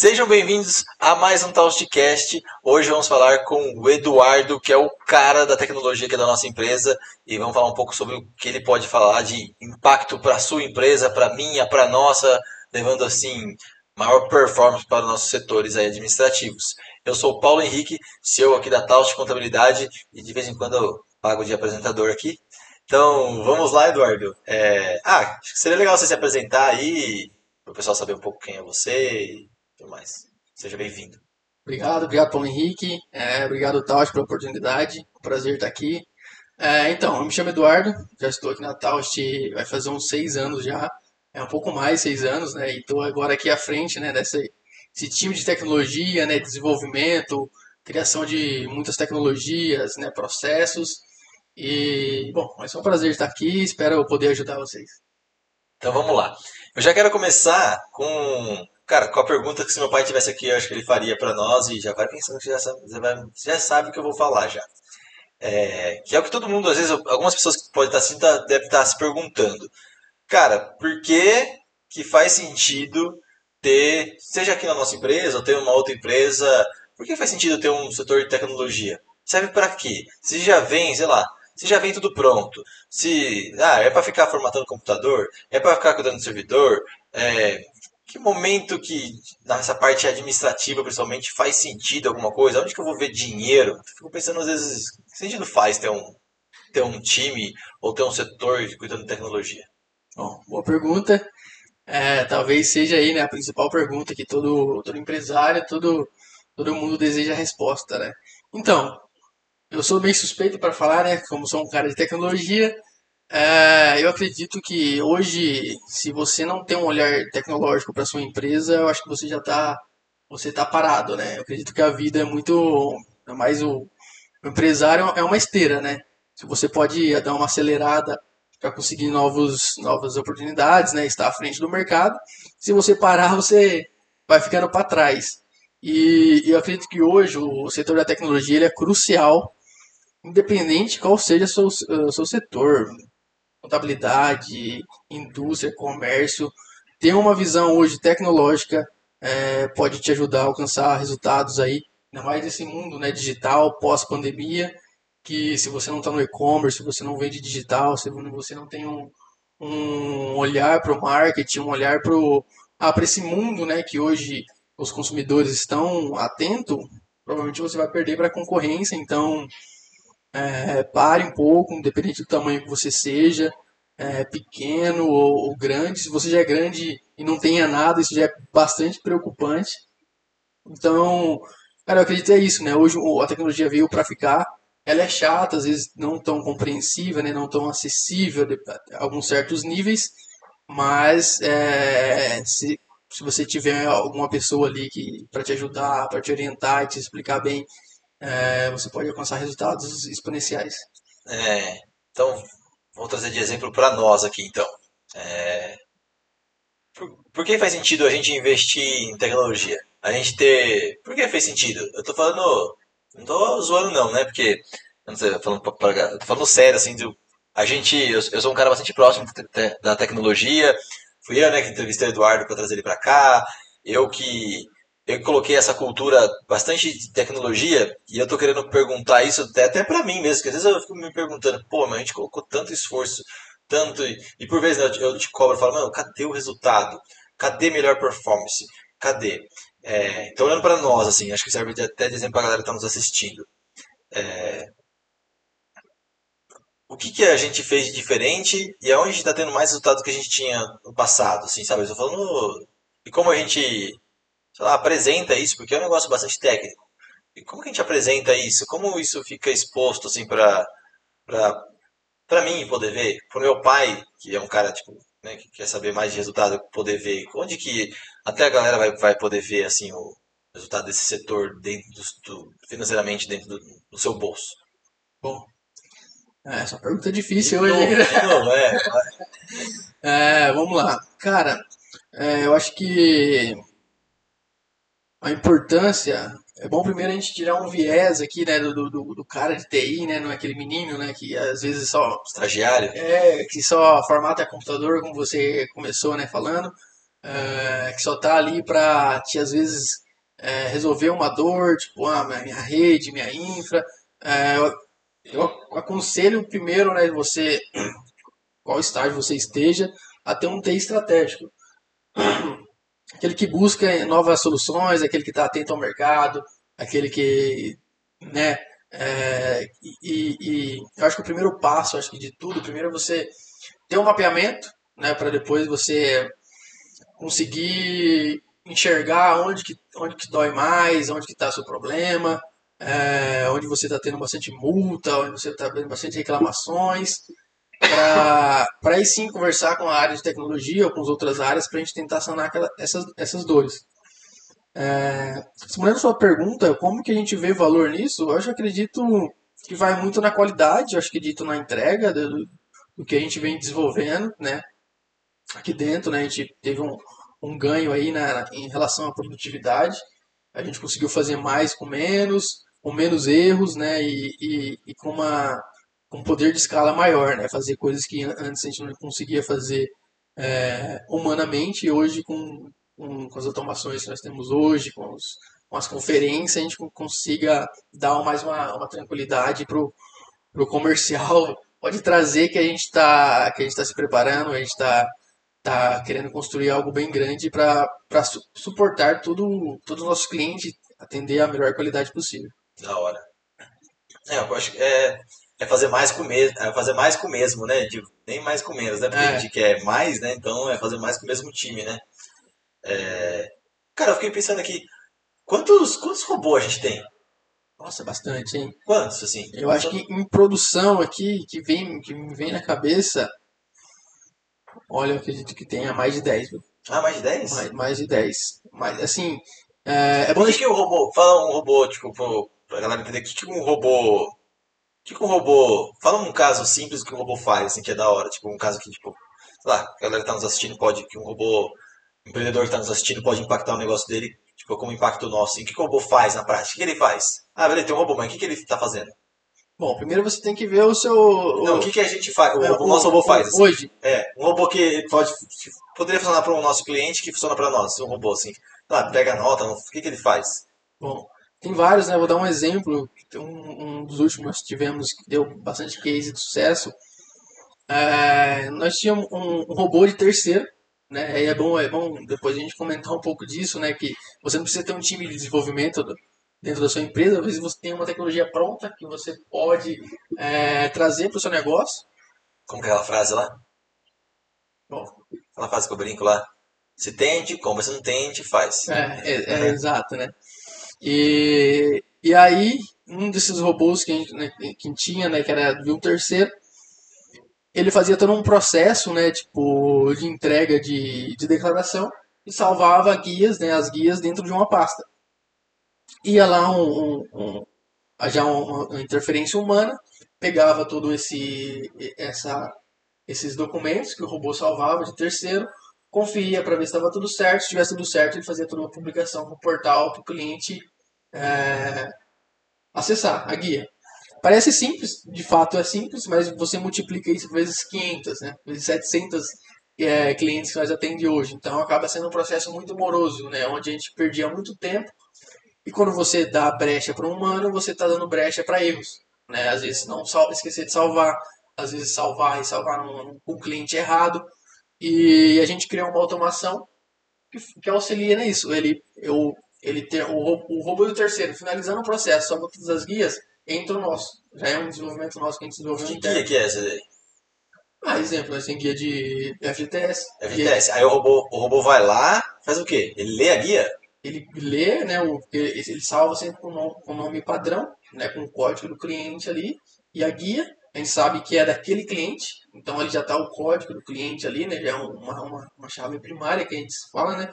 Sejam bem-vindos a mais um Taustcast. Hoje vamos falar com o Eduardo, que é o cara da tecnologia aqui da nossa empresa, e vamos falar um pouco sobre o que ele pode falar de impacto para a sua empresa, para a minha, para a nossa, levando assim maior performance para os nossos setores administrativos. Eu sou o Paulo Henrique, CEO aqui da Taust Contabilidade, e de vez em quando eu pago de apresentador aqui. Então, vamos lá, Eduardo. É... Ah, seria legal você se apresentar aí, para o pessoal saber um pouco quem é você tudo mais. Seja bem-vindo. Obrigado, obrigado Paulo Henrique, é, obrigado Taust pela oportunidade, prazer estar aqui. É, então, eu me chamo Eduardo, já estou aqui na Taust, vai fazer uns seis anos já, é um pouco mais seis anos, né? E estou agora aqui à frente, né? Desse time de tecnologia, né? Desenvolvimento, criação de muitas tecnologias, né? Processos. E bom, é um prazer estar aqui, espero poder ajudar vocês. Então vamos lá. Eu já quero começar com Cara, com a pergunta que se meu pai tivesse aqui, eu acho que ele faria para nós e já vai pensando que já sabe, já sabe o que eu vou falar já. É, que é o que todo mundo, às vezes, algumas pessoas que podem estar assim, tá, devem estar se perguntando. Cara, por que que faz sentido ter, seja aqui na nossa empresa ou ter uma outra empresa, por que faz sentido ter um setor de tecnologia? Serve para quê? Se já vem, sei lá, se já vem tudo pronto, se ah, é para ficar formatando computador, é para ficar cuidando do servidor, é, que momento que nessa parte administrativa, principalmente, faz sentido alguma coisa? Onde que eu vou ver dinheiro? Fico pensando às vezes, que sentido faz ter um, ter um time ou ter um setor cuidando de tecnologia? Bom, boa pergunta. É, talvez seja aí né, a principal pergunta que todo, todo empresário, todo, todo mundo deseja a resposta, né? Então, eu sou bem suspeito para falar, né? Como sou um cara de tecnologia, é, eu acredito que hoje, se você não tem um olhar tecnológico para sua empresa, eu acho que você já está você tá parado, né? Eu acredito que a vida é muito é mais o, o empresário é uma esteira, né? Se você pode dar uma acelerada para conseguir novos, novas oportunidades, né? Estar à frente do mercado. Se você parar, você vai ficando para trás. E, e eu acredito que hoje o setor da tecnologia ele é crucial, independente qual seja o seu, o seu setor, contabilidade, indústria, comércio, ter uma visão hoje tecnológica é, pode te ajudar a alcançar resultados aí, ainda mais nesse mundo né, digital, pós-pandemia, que se você não está no e-commerce, se você não vende digital, se você não tem um, um olhar para o marketing, um olhar para ah, esse mundo né, que hoje os consumidores estão atentos, provavelmente você vai perder para a concorrência, então é, pare um pouco, independente do tamanho que você seja, é, pequeno ou, ou, grande. Se você já é grande e não tenha nada, isso já é bastante preocupante. Então, cara, eu acredito que é isso, né? Hoje a tecnologia veio para ficar. Ela é chata, às vezes não tão compreensiva, né? não tão acessível a alguns certos níveis, mas é, se, se você tiver alguma pessoa ali para te ajudar, para te orientar e te explicar bem é, você pode alcançar resultados exponenciais. É, então, vou trazer de exemplo para nós aqui, então. É, por, por, que faz sentido a gente investir em tecnologia? A gente ter... Por que faz sentido? Eu estou falando... Não estou zoando não, né? Porque... Não sei, falando, pra, falando sério, assim, do, a gente... Eu, eu sou um cara bastante próximo da tecnologia. Fui eu, né, que entrevistei o Eduardo para trazer ele para cá. Eu que eu coloquei essa cultura bastante de tecnologia e eu tô querendo perguntar isso até, até para mim mesmo, que às vezes eu fico me perguntando, pô, mas a gente colocou tanto esforço, tanto, e, e por vezes né, eu, te cobro, eu falo, mano, cadê o resultado? Cadê melhor performance? Cadê? É, então olhando para nós, assim, acho que serve até de exemplo para a galera que está nos assistindo. É, o que, que a gente fez de diferente e aonde a gente está tendo mais resultados que a gente tinha no passado, assim, sabe? Eu tô falando e como a gente sei lá, apresenta isso, porque é um negócio bastante técnico. E como que a gente apresenta isso? Como isso fica exposto assim para para mim poder ver, para meu pai, que é um cara tipo, né, que quer saber mais de resultado, poder ver onde que até a galera vai, vai poder ver assim o resultado desse setor dentro do, financeiramente dentro do, do, seu bolso. Bom, é, essa pergunta é difícil hoje. Não, é. é, vamos lá, cara. É, eu acho que a importância. É bom primeiro a gente tirar um viés aqui, né, do, do, do cara de TI, né, não é aquele menino, né, que às vezes só... Estagiário. É, que só formata computador, como você começou, né, falando. é, que só tá ali para te, às vezes, é, resolver uma dor, tipo, ah, minha rede, minha infra. É, eu, eu aconselho primeiro, né, você, qual estágio você esteja, a ter um TI estratégico. Aquele que busca novas soluções, aquele que está atento ao mercado, aquele que, né, é, e, e, eu acho que o primeiro passo, acho que de tudo, primeiro é você ter um mapeamento, né, para depois você conseguir enxergar onde que, onde que dói mais, onde que está seu problema, é, onde você está tendo bastante multa, onde você está tendo bastante reclamações, para aí sim conversar com a área de tecnologia ou com as outras áreas para a gente tentar sanar aquela, essas, essas dores. É, respondendo a sua pergunta, como que a gente vê valor nisso? Eu acho, acredito que vai muito na qualidade, acho que acredito na entrega do, do que a gente vem desenvolvendo, né? Aqui dentro, né, a gente teve um, um ganho aí na, em relação à produtividade. A gente conseguiu fazer mais com menos, com menos erros, né, e, e, e com uma com poder de escala maior, né, fazer coisas que antes a gente não conseguia fazer é, humanamente e hoje com com, com as automações que nós temos hoje, com, os, com as conferências, a gente consiga dar mais uma, uma tranquilidade para o comercial. Pode trazer que a gente está tá se preparando, a gente está tá querendo construir algo bem grande para su suportar tudo, todos os nossos clientes, atender a melhor qualidade possível. Da hora. É, eu acho que é, é fazer mais com o mesmo, é fazer mais com o mesmo, né? De, nem mais com menos, né? Porque é. a gente quer mais, né? Então é fazer mais com o mesmo time, né? É... Cara, eu fiquei pensando aqui, quantos, quantos robôs a gente tem? Nossa, bastante, hein? Quantos, assim? Eu acho que em produção aqui, que vem, que me vem na cabeça, olha, eu acredito que tenha mais de 10, viu? Ah, mais de 10? Mais, mais de 10. Mas, assim, é, é bom... O que, que o robô? Fala um robô, tipo, pra galera entender, o que, que um robô... O que, que um robô... Fala um caso simples que um robô faz, assim, que é da hora. Tipo, um caso que, tipo, sei lá, a galera que tá nos assistindo pode, que um robô empreendedor que está nos assistindo pode impactar o negócio dele, tipo, como impacta o nosso. E o que o robô faz na prática? O que ele faz? Ah, beleza, tem um robô, mas o que, que ele está fazendo? Bom, primeiro você tem que ver o seu. Não, o que, que a gente faz? O, é, o nosso robô faz? Assim. Hoje? É, um robô que pode, poderia funcionar para o nosso cliente que funciona para nós. Um robô assim. Lá, pega nota, o que, que ele faz? Bom, tem vários, né? Vou dar um exemplo. Um, um dos últimos que tivemos que deu bastante case de sucesso. É, nós tínhamos um, um robô de terceiro né? é bom, é bom depois a gente comentar um pouco disso, né? Que você não precisa ter um time de desenvolvimento dentro da sua empresa, às vezes você tem uma tecnologia pronta que você pode é, trazer para o seu negócio. Como que é aquela frase lá? Bom. Aquela frase que eu brinco lá. Se tente, como se não tente, faz. É, é, é exato, né? E, e aí, um desses robôs que né, que tinha, né, que era de um terceiro, ele fazia todo um processo, né, tipo, de entrega de, de declaração e salvava guias, né, as guias dentro de uma pasta. Ia lá um, um, um já uma interferência humana, pegava todo esse essa esses documentos que o robô salvava de terceiro, conferia para ver se estava tudo certo. Se tivesse tudo certo, ele fazia toda uma publicação para o portal para o cliente é, acessar a guia. Parece simples, de fato é simples, mas você multiplica isso vezes 500, né? vezes 700 é, clientes que nós atendemos hoje. Então acaba sendo um processo muito moroso, né? onde a gente perdia muito tempo. E quando você dá brecha para um humano, você está dando brecha para erros. Né? Às vezes não salva, esquecer de salvar, às vezes salvar e salvar um, um cliente errado. E a gente criou uma automação que, que auxilia nisso. Ele, eu, ele ter, o, o robô do terceiro finalizando o processo, salva todas as guias, entra o nosso. Já é um desenvolvimento nosso que a gente desenvolveu. Que guia que é essa daí? Ah, exemplo, nós tem guia de. FGTS. Guia... Aí o robô, o robô vai lá, faz o quê? Ele lê a guia? Ele lê, né? O, ele, ele salva sempre com o nome padrão, né? Com o código do cliente ali. E a guia, a gente sabe que é daquele cliente. Então ele já está o código do cliente ali, né? Já é uma, uma, uma chave primária que a gente fala, né?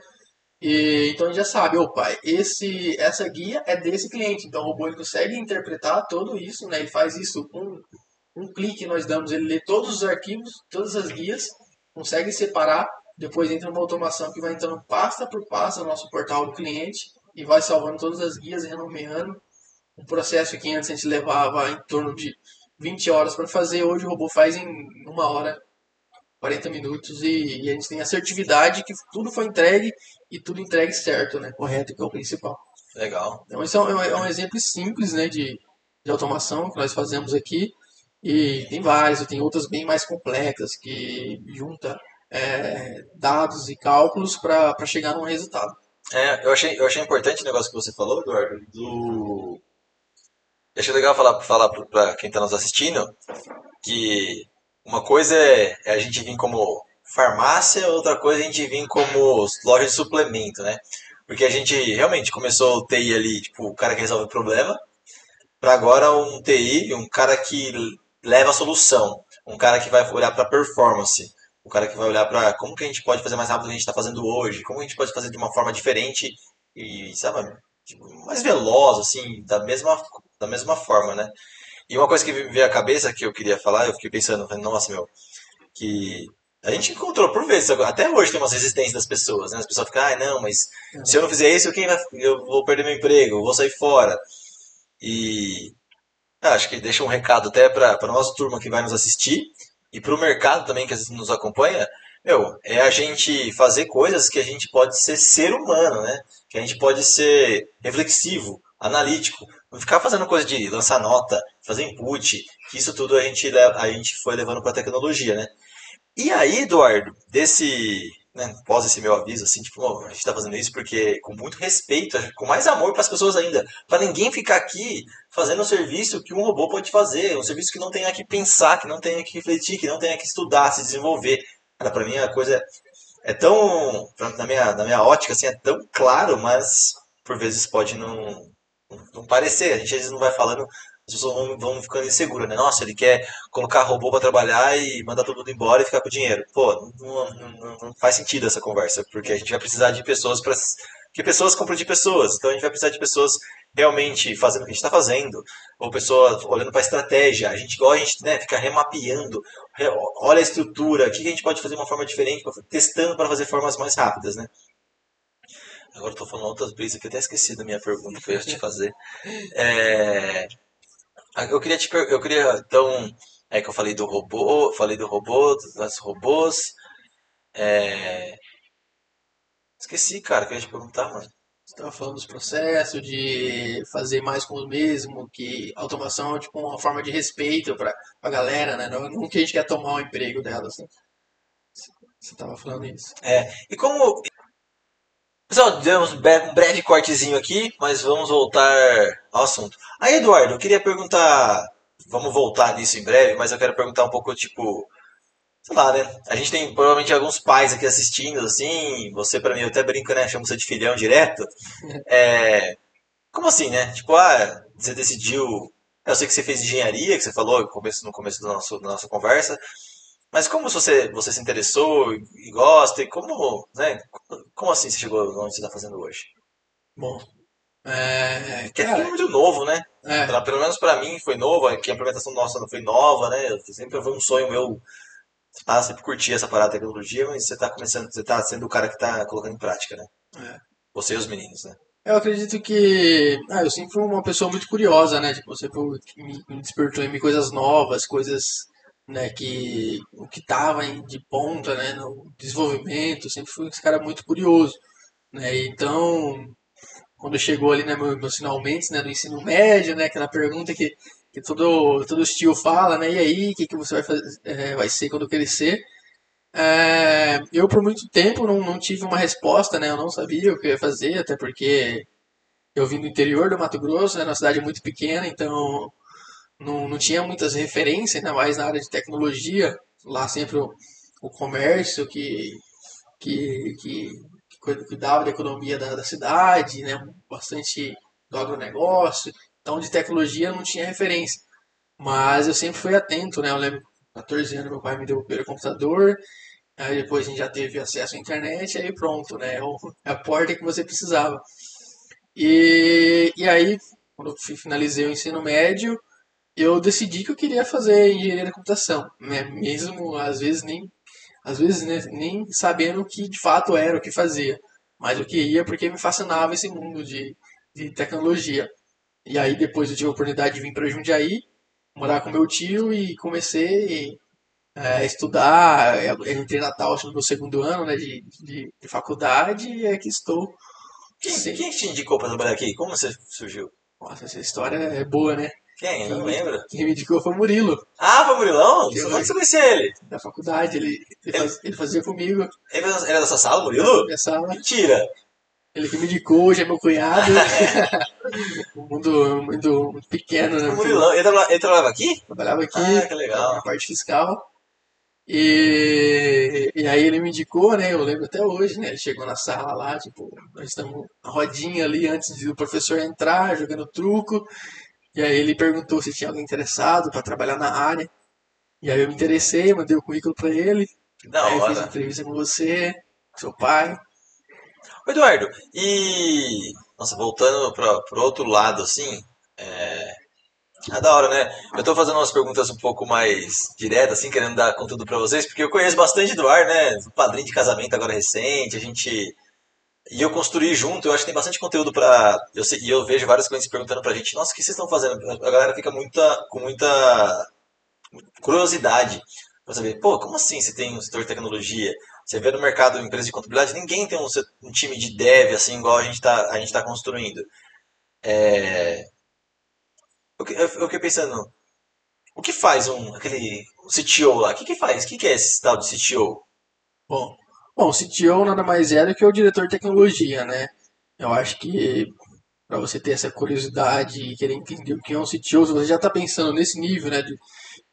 E, então a gente já sabe, opa, esse, essa guia é desse cliente. Então o robô ele consegue interpretar tudo isso, né? Ele faz isso com um clique nós damos, ele lê todos os arquivos, todas as guias, consegue separar, depois entra uma automação que vai entrando pasta por pasta no nosso portal do cliente e vai salvando todas as guias renomeando. Um processo que antes a gente levava em torno de 20 horas para fazer, hoje o robô faz em uma hora 40 minutos e, e, a gente tem assertividade que tudo foi entregue e tudo entregue certo, né? Correto, que é o principal. Legal. Então, esse é um, é um exemplo simples, né, de, de automação que nós fazemos aqui. E tem várias, tem outras bem mais complexas que junta é, dados e cálculos para chegar num resultado. É, eu achei, eu achei importante o negócio que você falou, Eduardo, do... Eu achei legal falar, falar para quem está nos assistindo que uma coisa é, é, a gente vir como farmácia, outra coisa é a gente vir como loja de suplemento, né? Porque a gente realmente começou o TI ali, tipo, o cara que resolve o problema, para agora um TI, um cara que leva a solução, um cara que vai olhar para performance, o cara que vai olhar para como que a gente pode fazer mais rápido do que a gente está fazendo hoje, como a gente pode fazer de uma forma diferente e, sabe, tipo, mais veloz, assim, da mesma, da mesma forma, né? E uma coisa que me veio à cabeça que eu queria falar, eu fiquei pensando, nossa, meu, que a gente encontrou por vezes, até hoje tem umas resistências das pessoas, né? As pessoas ficam, ah, não, mas se eu não fizer isso, quem vai, eu vou perder meu emprego, eu vou sair fora. E ah, acho que deixa um recado até para a nossa turma que vai nos assistir e para o mercado também que nos acompanha, meu, é a gente fazer coisas que a gente pode ser ser humano, né? Que a gente pode ser reflexivo, analítico, ficar fazendo coisa de lançar nota, fazer input, que isso tudo a gente, a gente foi levando para a tecnologia, né? E aí, Eduardo, desse né, pós esse meu aviso, assim, tipo, a gente está fazendo isso porque com muito respeito, com mais amor para as pessoas ainda, para ninguém ficar aqui fazendo um serviço que um robô pode fazer, um serviço que não tenha que pensar, que não tenha que refletir, que não tenha que estudar, se desenvolver. Para mim a coisa é, é tão, na minha, na minha ótica, assim, é tão claro, mas por vezes pode não, não parecer. A gente às vezes não vai falando as pessoas vão, vão ficando inseguras, né? Nossa, ele quer colocar robô para trabalhar e mandar todo mundo embora e ficar com o dinheiro. Pô, não, não, não faz sentido essa conversa, porque a gente vai precisar de pessoas para que pessoas compram de pessoas. Então a gente vai precisar de pessoas realmente fazendo o que a gente está fazendo, ou pessoas olhando para a estratégia. A gente gosta, a gente né, fica remapeando, olha a estrutura, o que a gente pode fazer de uma forma diferente, testando para fazer formas mais rápidas, né? Agora estou falando outras brisas que eu até esqueci da minha pergunta que eu ia te fazer. É... Eu queria te eu queria então é que eu falei do robô, falei do robô, das robôs. É... Esqueci, cara, que eu ia te perguntar, mano. Você estava falando dos processos, de fazer mais com o mesmo, que automação é tipo uma forma de respeito para a galera, né? Não, não que a gente quer tomar o emprego delas. Né? Você estava falando isso. É, e como Pessoal, demos um breve cortezinho aqui, mas vamos voltar ao assunto. Aí, Eduardo, eu queria perguntar. Vamos voltar nisso em breve, mas eu quero perguntar um pouco, tipo. Sei lá, né? A gente tem provavelmente alguns pais aqui assistindo, assim. Você, pra mim, eu até brinco, né? Chamo você de filhão direto. É. Como assim, né? Tipo, ah, você decidiu. Eu sei que você fez engenharia, que você falou no começo, no começo do nosso, da nossa conversa. Mas como você, você se interessou e gosta, e como, né, como assim você chegou onde você está fazendo hoje? Bom, é, que é muito novo, né? É. Pra, pelo menos para mim foi novo, que a implementação nossa não foi nova, né? Sempre foi um sonho meu, ah, sempre curti essa parada de tecnologia, mas você está começando, você tá sendo o cara que está colocando em prática, né? É. Você e os meninos, né? Eu acredito que. Ah, eu sempre fui uma pessoa muito curiosa, né? Tipo, sempre me despertou em mim coisas novas, coisas né, que o que estava de ponta, né, no desenvolvimento, sempre fui esse cara muito curioso, né, então quando chegou ali, né, meus finalmente, né, do ensino médio, né, aquela pergunta que, que todo todo tio fala, né, e aí, o que, que você vai fazer, é, vai ser quando crescer? É, eu por muito tempo não, não tive uma resposta, né, eu não sabia o que eu ia fazer, até porque eu vim do interior do Mato Grosso, né, uma cidade muito pequena, então não, não tinha muitas referências, ainda mais na área de tecnologia. Lá sempre o, o comércio que, que, que, que cuidava da economia da, da cidade, né? bastante do agronegócio. Então, de tecnologia não tinha referência. Mas eu sempre fui atento, né? Eu lembro, 14 anos, meu pai me deu o primeiro computador. Aí depois a gente já teve acesso à internet, aí pronto, né? É, é a porta que você precisava. E, e aí, quando eu finalizei o ensino médio, eu decidi que eu queria fazer engenharia da computação, né? Mesmo às vezes nem às vezes né, nem sabendo o que de fato era o que fazia, mas eu queria porque me fascinava esse mundo de, de tecnologia. E aí depois eu tive a oportunidade de vir para Jundiaí, morar com meu tio e comecei é, estudar. Eu entrei na Tausch no meu segundo ano né, de, de, de faculdade e aqui estou. Quem, quem te indicou para trabalhar aqui? Como você surgiu? Nossa, essa história é boa, né? Quem? Eu não lembro. Quem me indicou foi o Murilo. Ah, foi o Murilão? Eu- Como você conhecia ele? Da faculdade, ele, ele, faz- ele fazia comigo Ele era da sua sala, Murilo? minha sala. Mentira! Ele que me indicou, hoje é meu cunhado. um mundo muito, pequeno, né? O Murilão. Ele, traba- ele trabalhava aqui? Trabalhava aqui Ah, que legal. na parte fiscal. E, e aí ele me indicou, né? Eu lembro até hoje, né? Ele chegou na sala lá, tipo, nós estamos rodinha ali antes do professor entrar, jogando truco. E aí ele perguntou se tinha alguém interessado para trabalhar na área. E aí eu me interessei, mandei o currículo para ele. Da aí eu fiz hora. entrevista com você, com seu pai. Ô, Eduardo, e. Nossa, voltando para pro outro lado, assim. É... é da hora, né? Eu tô fazendo umas perguntas um pouco mais diretas, assim, querendo dar conteúdo para vocês, porque eu conheço bastante Eduardo, né? Padrinho de casamento agora recente, a gente. E eu construí junto, eu acho que tem bastante conteúdo pra. Eu sei, e eu vejo vários clientes perguntando pra gente, nossa, o que vocês estão fazendo? A galera fica muita, com muita curiosidade pra saber, pô, como assim você tem um setor de tecnologia? Você vê no mercado empresa de contabilidade, ninguém tem um, um time de dev assim igual a gente está a gente tá construindo. É... Eu, que- eu fiquei pensando, o que faz um aquele um CTO lá? O que que faz? O que que é esse tal de CTO? Bom, bom, o CTO nada mais é do que o diretor de tecnologia, né? Eu acho que para você ter essa curiosidade e querer entender o que é um CTO, você já está pensando nesse nível, né, de,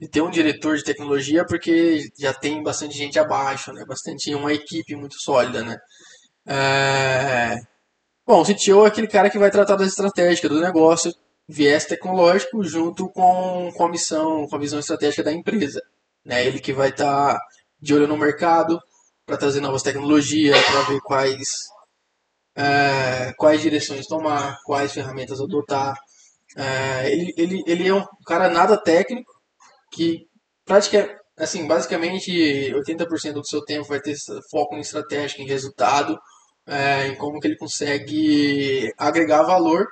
de ter um diretor de tecnologia, porque já tem bastante gente abaixo, né? Bastante uma equipe muito sólida, né? É, Bom, o CTO é aquele cara que vai tratar das estratégicas do negócio, viés tecnológico, junto com, com a missão, com a visão estratégica da empresa. Né? Ele que vai estar de olho no mercado para trazer novas tecnologias, para ver quais, é, quais direções tomar, quais ferramentas adotar. É, ele, ele, ele é um cara nada técnico, que praticamente, assim, basicamente 80% do seu tempo vai ter foco em estratégia, em resultado, é, em como que ele consegue agregar valor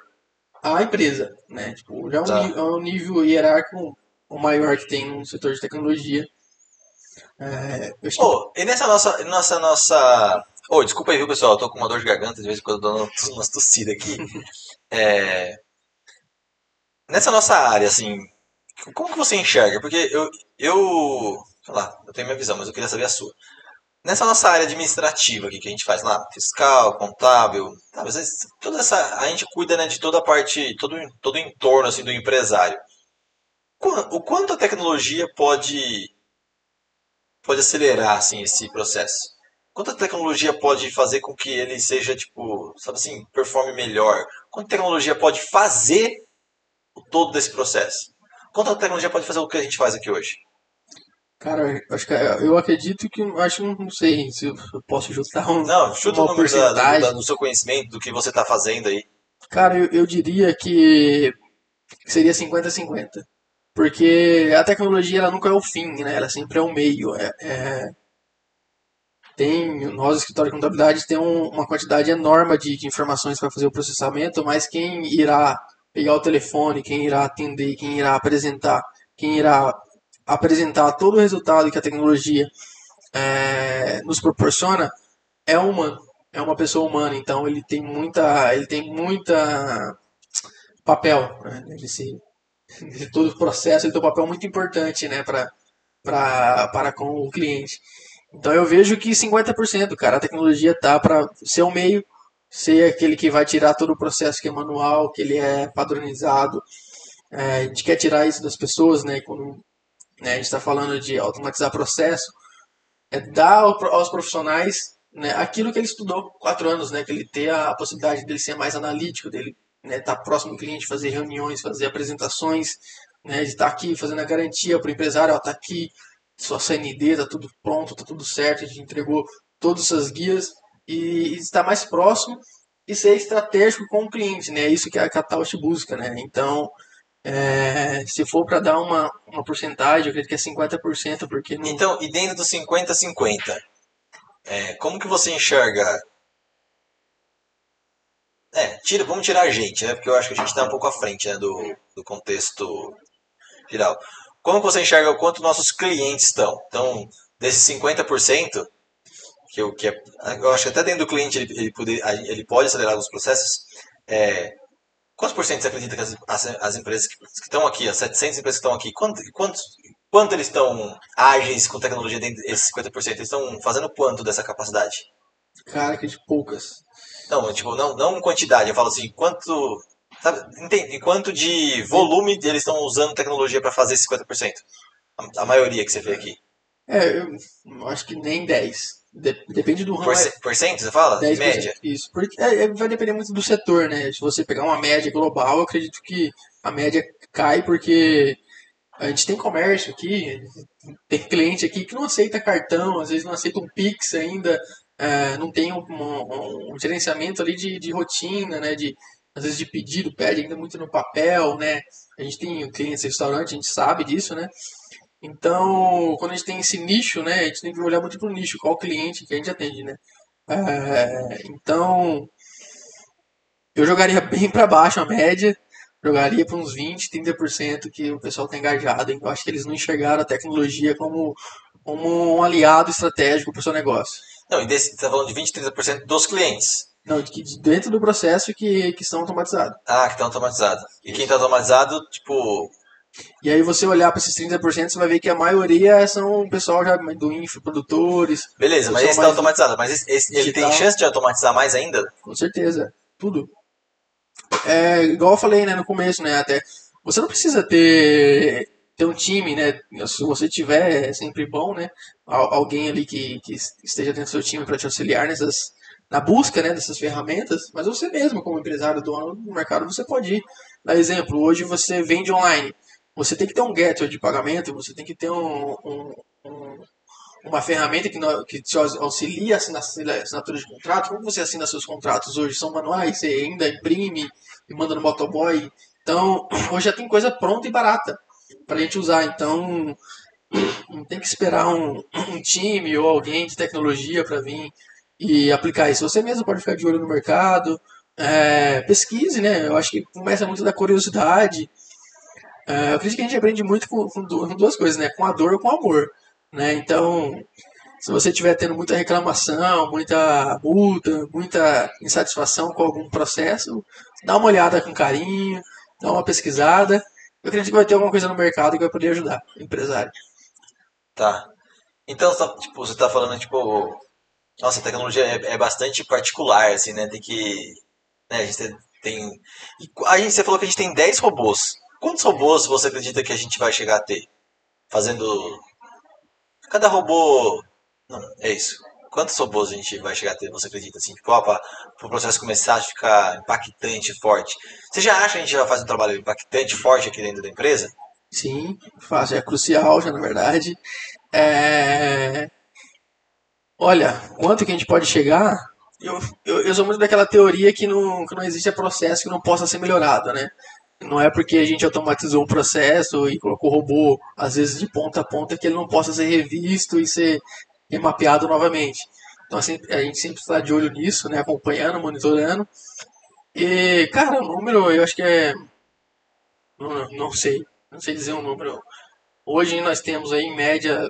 à empresa, né? Tipo, já é um, Tá. é um nível hierárquico o maior que tem no setor de tecnologia. É, Oh, e nessa nossa nossa nossa Oh, desculpa aí, viu, pessoal? Eu tô com uma dor de garganta, de vez em quando eu dou umas tossidas aqui. É, Nessa nossa área, assim, como que você enxerga? Porque eu, eu, sei lá, eu tenho minha visão, mas eu queria saber a sua. Nessa nossa área administrativa aqui que a gente faz lá, fiscal, contábil, tá, mas toda essa, a gente cuida, né, de toda a parte, todo, todo o entorno assim do empresário. O quanto a tecnologia pode pode acelerar assim esse processo? Quanto a tecnologia pode fazer com que ele seja tipo, sabe assim, performe melhor? Quanto a tecnologia pode fazer o todo desse processo? Quanto a tecnologia pode fazer o que a gente faz aqui hoje? Cara, eu acho que eu acredito que acho que não sei se eu posso chutar um. Não, chuta Uma o número da- da- do seu conhecimento, do que você está fazendo aí. Cara, eu, eu diria que seria 50-50. Porque a tecnologia ela nunca é o fim, né? Ela sempre é o meio. É, é- Tem, nós, escritório de contabilidade, tem um- uma quantidade enorme de, de informações para fazer o processamento, mas quem irá pegar o telefone, quem irá atender, quem irá apresentar, quem irá apresentar todo o resultado que a tecnologia é, nos proporciona é um humano, é uma pessoa humana. Então ele tem muita, ele tem muita papel, né? Nesse, nesse todo o processo, ele tem um papel muito importante, né, para para com o cliente. Então eu vejo que 50%, cara, a tecnologia tá para ser o meio, ser aquele que vai tirar todo o processo que é manual, que ele é padronizado. É, a gente quer tirar isso das pessoas, né, quando né, a gente está falando de automatizar processo, é dar aos profissionais né, aquilo que ele estudou quatro anos, né, que ele ter a possibilidade dele ser mais analítico, dele né, estar próximo do cliente, fazer reuniões, fazer apresentações, né, de estar aqui fazendo a garantia para o empresário, ó, tá aqui, sua CND, tá tudo pronto, tá tudo certo, a gente entregou todas essas guias e estar mais próximo e ser estratégico com o cliente, né? É isso que a Catalyst busca, né? Então, é, se for para dar uma, uma porcentagem, eu acredito que é 50%, porque não, Então, e dentro do 50-50, é, como que você enxerga? É, tira, vamos tirar a gente, né? Porque eu acho que a gente está um pouco à frente né, do, do contexto geral. como você enxerga o quanto nossos clientes estão? Então, desses 50%, que eu, que é, eu acho que até dentro do cliente ele, ele, pode, ele pode acelerar os processos, é, quantos por cento você acredita que as, as, as empresas que, que, estão aqui, as 700 empresas que estão aqui, quanto, quantos, quanto eles estão ágeis com tecnologia dentro desses 50%? Eles estão fazendo quanto dessa capacidade? Cara, que de poucas. Não, tipo, não, não quantidade, eu falo assim, quanto Sabe, entende? Quanto de volume eles estão usando tecnologia para fazer esse 50%? A, a, maioria que você vê aqui. É, eu acho que nem 10. De, depende do ramo. Por, cento, você fala? 10%, média? Isso. Porque é, é, vai depender muito do setor, né? Se você pegar uma média global, eu acredito que a média cai porque a gente tem comércio aqui, tem cliente aqui que não aceita cartão, às vezes não aceita um Pix ainda, é, não tem um, um, um, gerenciamento ali de, de rotina, né? De, às vezes de pedido, pede ainda muito no papel, né? A gente tem clientes restaurante, a gente sabe disso, né? Então, quando a gente tem esse nicho, né? A gente tem que olhar muito pro nicho, qual cliente que a gente atende, né? É, então, eu jogaria bem para baixo a média, jogaria para uns 20, 30% que o pessoal está engajado. Eu acho que eles não enxergaram a tecnologia como, como um aliado estratégico para o seu negócio. Não, e você está falando de 20, 30% dos clientes. Não, que dentro do processo que, que são automatizados. Ah, que estão automatizados. E quem está automatizado, tipo. E aí você olhar para esses 30%, você vai ver que a maioria são o pessoal já do infoprodutores. Beleza, mas esse está automatizado. Mas esse, esse ele tem chance de automatizar mais ainda? Com certeza. Tudo. É, igual eu falei né, no começo, né? Até. Você não precisa ter um time, né? Se você tiver, é sempre bom, né? Alguém ali que, que esteja dentro do seu time para te auxiliar nessas na busca né, dessas ferramentas, mas você mesmo, como empresário, dono do mercado, você pode ir. Por exemplo, hoje você vende online, você tem que ter um gateway de pagamento, você tem que ter um, um, um, uma ferramenta que, que te auxilia a assinatura de contrato. Como você assina seus contratos hoje? São manuais, você ainda imprime e manda no motoboy. Então, hoje já tem coisa pronta e barata para a gente usar. Então, não tem que esperar um, um time ou alguém de tecnologia para vir e aplicar isso. Você mesmo pode ficar de olho no mercado, é, pesquise, né? Eu acho que começa muito da curiosidade. É, eu acredito que a gente aprende muito com, com, duas coisas, né? Com a dor ou com o amor, né? Então, se você estiver tendo muita reclamação, muita multa, muita insatisfação com algum processo, dá uma olhada com carinho, dá uma pesquisada. Eu acredito que vai ter alguma coisa no mercado que vai poder ajudar o empresário. Tá. Então, tipo, você está falando, tipo, nossa, a tecnologia é, é, bastante particular, assim, né? Tem que. Né, a gente tem. A gente, você falou que a gente tem 10 robôs. Quantos robôs você acredita que a gente vai chegar a ter? Fazendo. Cada robô. Não, é isso. Quantos robôs a gente vai chegar a ter, você acredita? Assim, tipo, para o processo começar a ficar impactante, forte. Você já acha que a gente vai fazer um trabalho impactante, forte aqui dentro da empresa? Sim, fácil, é crucial já, na verdade. É Olha, quanto que a gente pode chegar? Eu, eu, eu sou muito daquela teoria que não, que não existe processo que não possa ser melhorado, né? Não é porque a gente automatizou um processo e colocou robô, às vezes de ponta a ponta, que ele não possa ser revisto e ser remapeado novamente. Então assim, a gente sempre está de olho nisso, né? Acompanhando, monitorando. E, cara, o número eu acho que é. Não, não sei. Não sei dizer um número. Hoje nós temos aí em média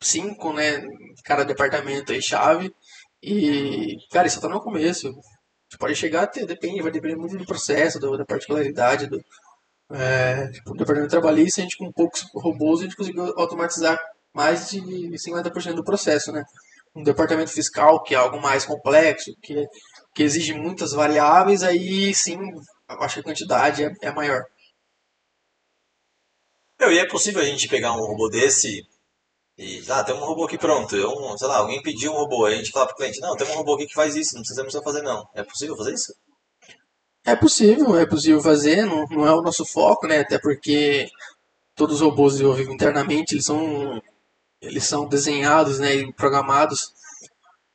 cinco, né, cada departamento aí chave. E, cara, isso tá no começo. Você pode chegar a ter, depende, vai depender muito do processo, do, da particularidade do, é, tipo, departamento trabalhista, a gente com poucos robôs, a gente conseguiu automatizar mais de 50% do processo, né? Um departamento fiscal, que é algo mais complexo, que, que exige muitas variáveis, aí sim, acho que a quantidade é, é maior. Meu, e é possível a gente pegar um robô desse e, ah, tem um robô aqui pronto. Eu, sei lá, alguém pediu um robô. Aí a gente fala pro cliente, não, tem um robô aqui que faz isso, não precisamos fazer não. É possível fazer isso? É possível, é possível fazer, não, não é o nosso foco, né? Até porque todos os robôs desenvolvidos internamente, eles são, eles são desenhados né, e programados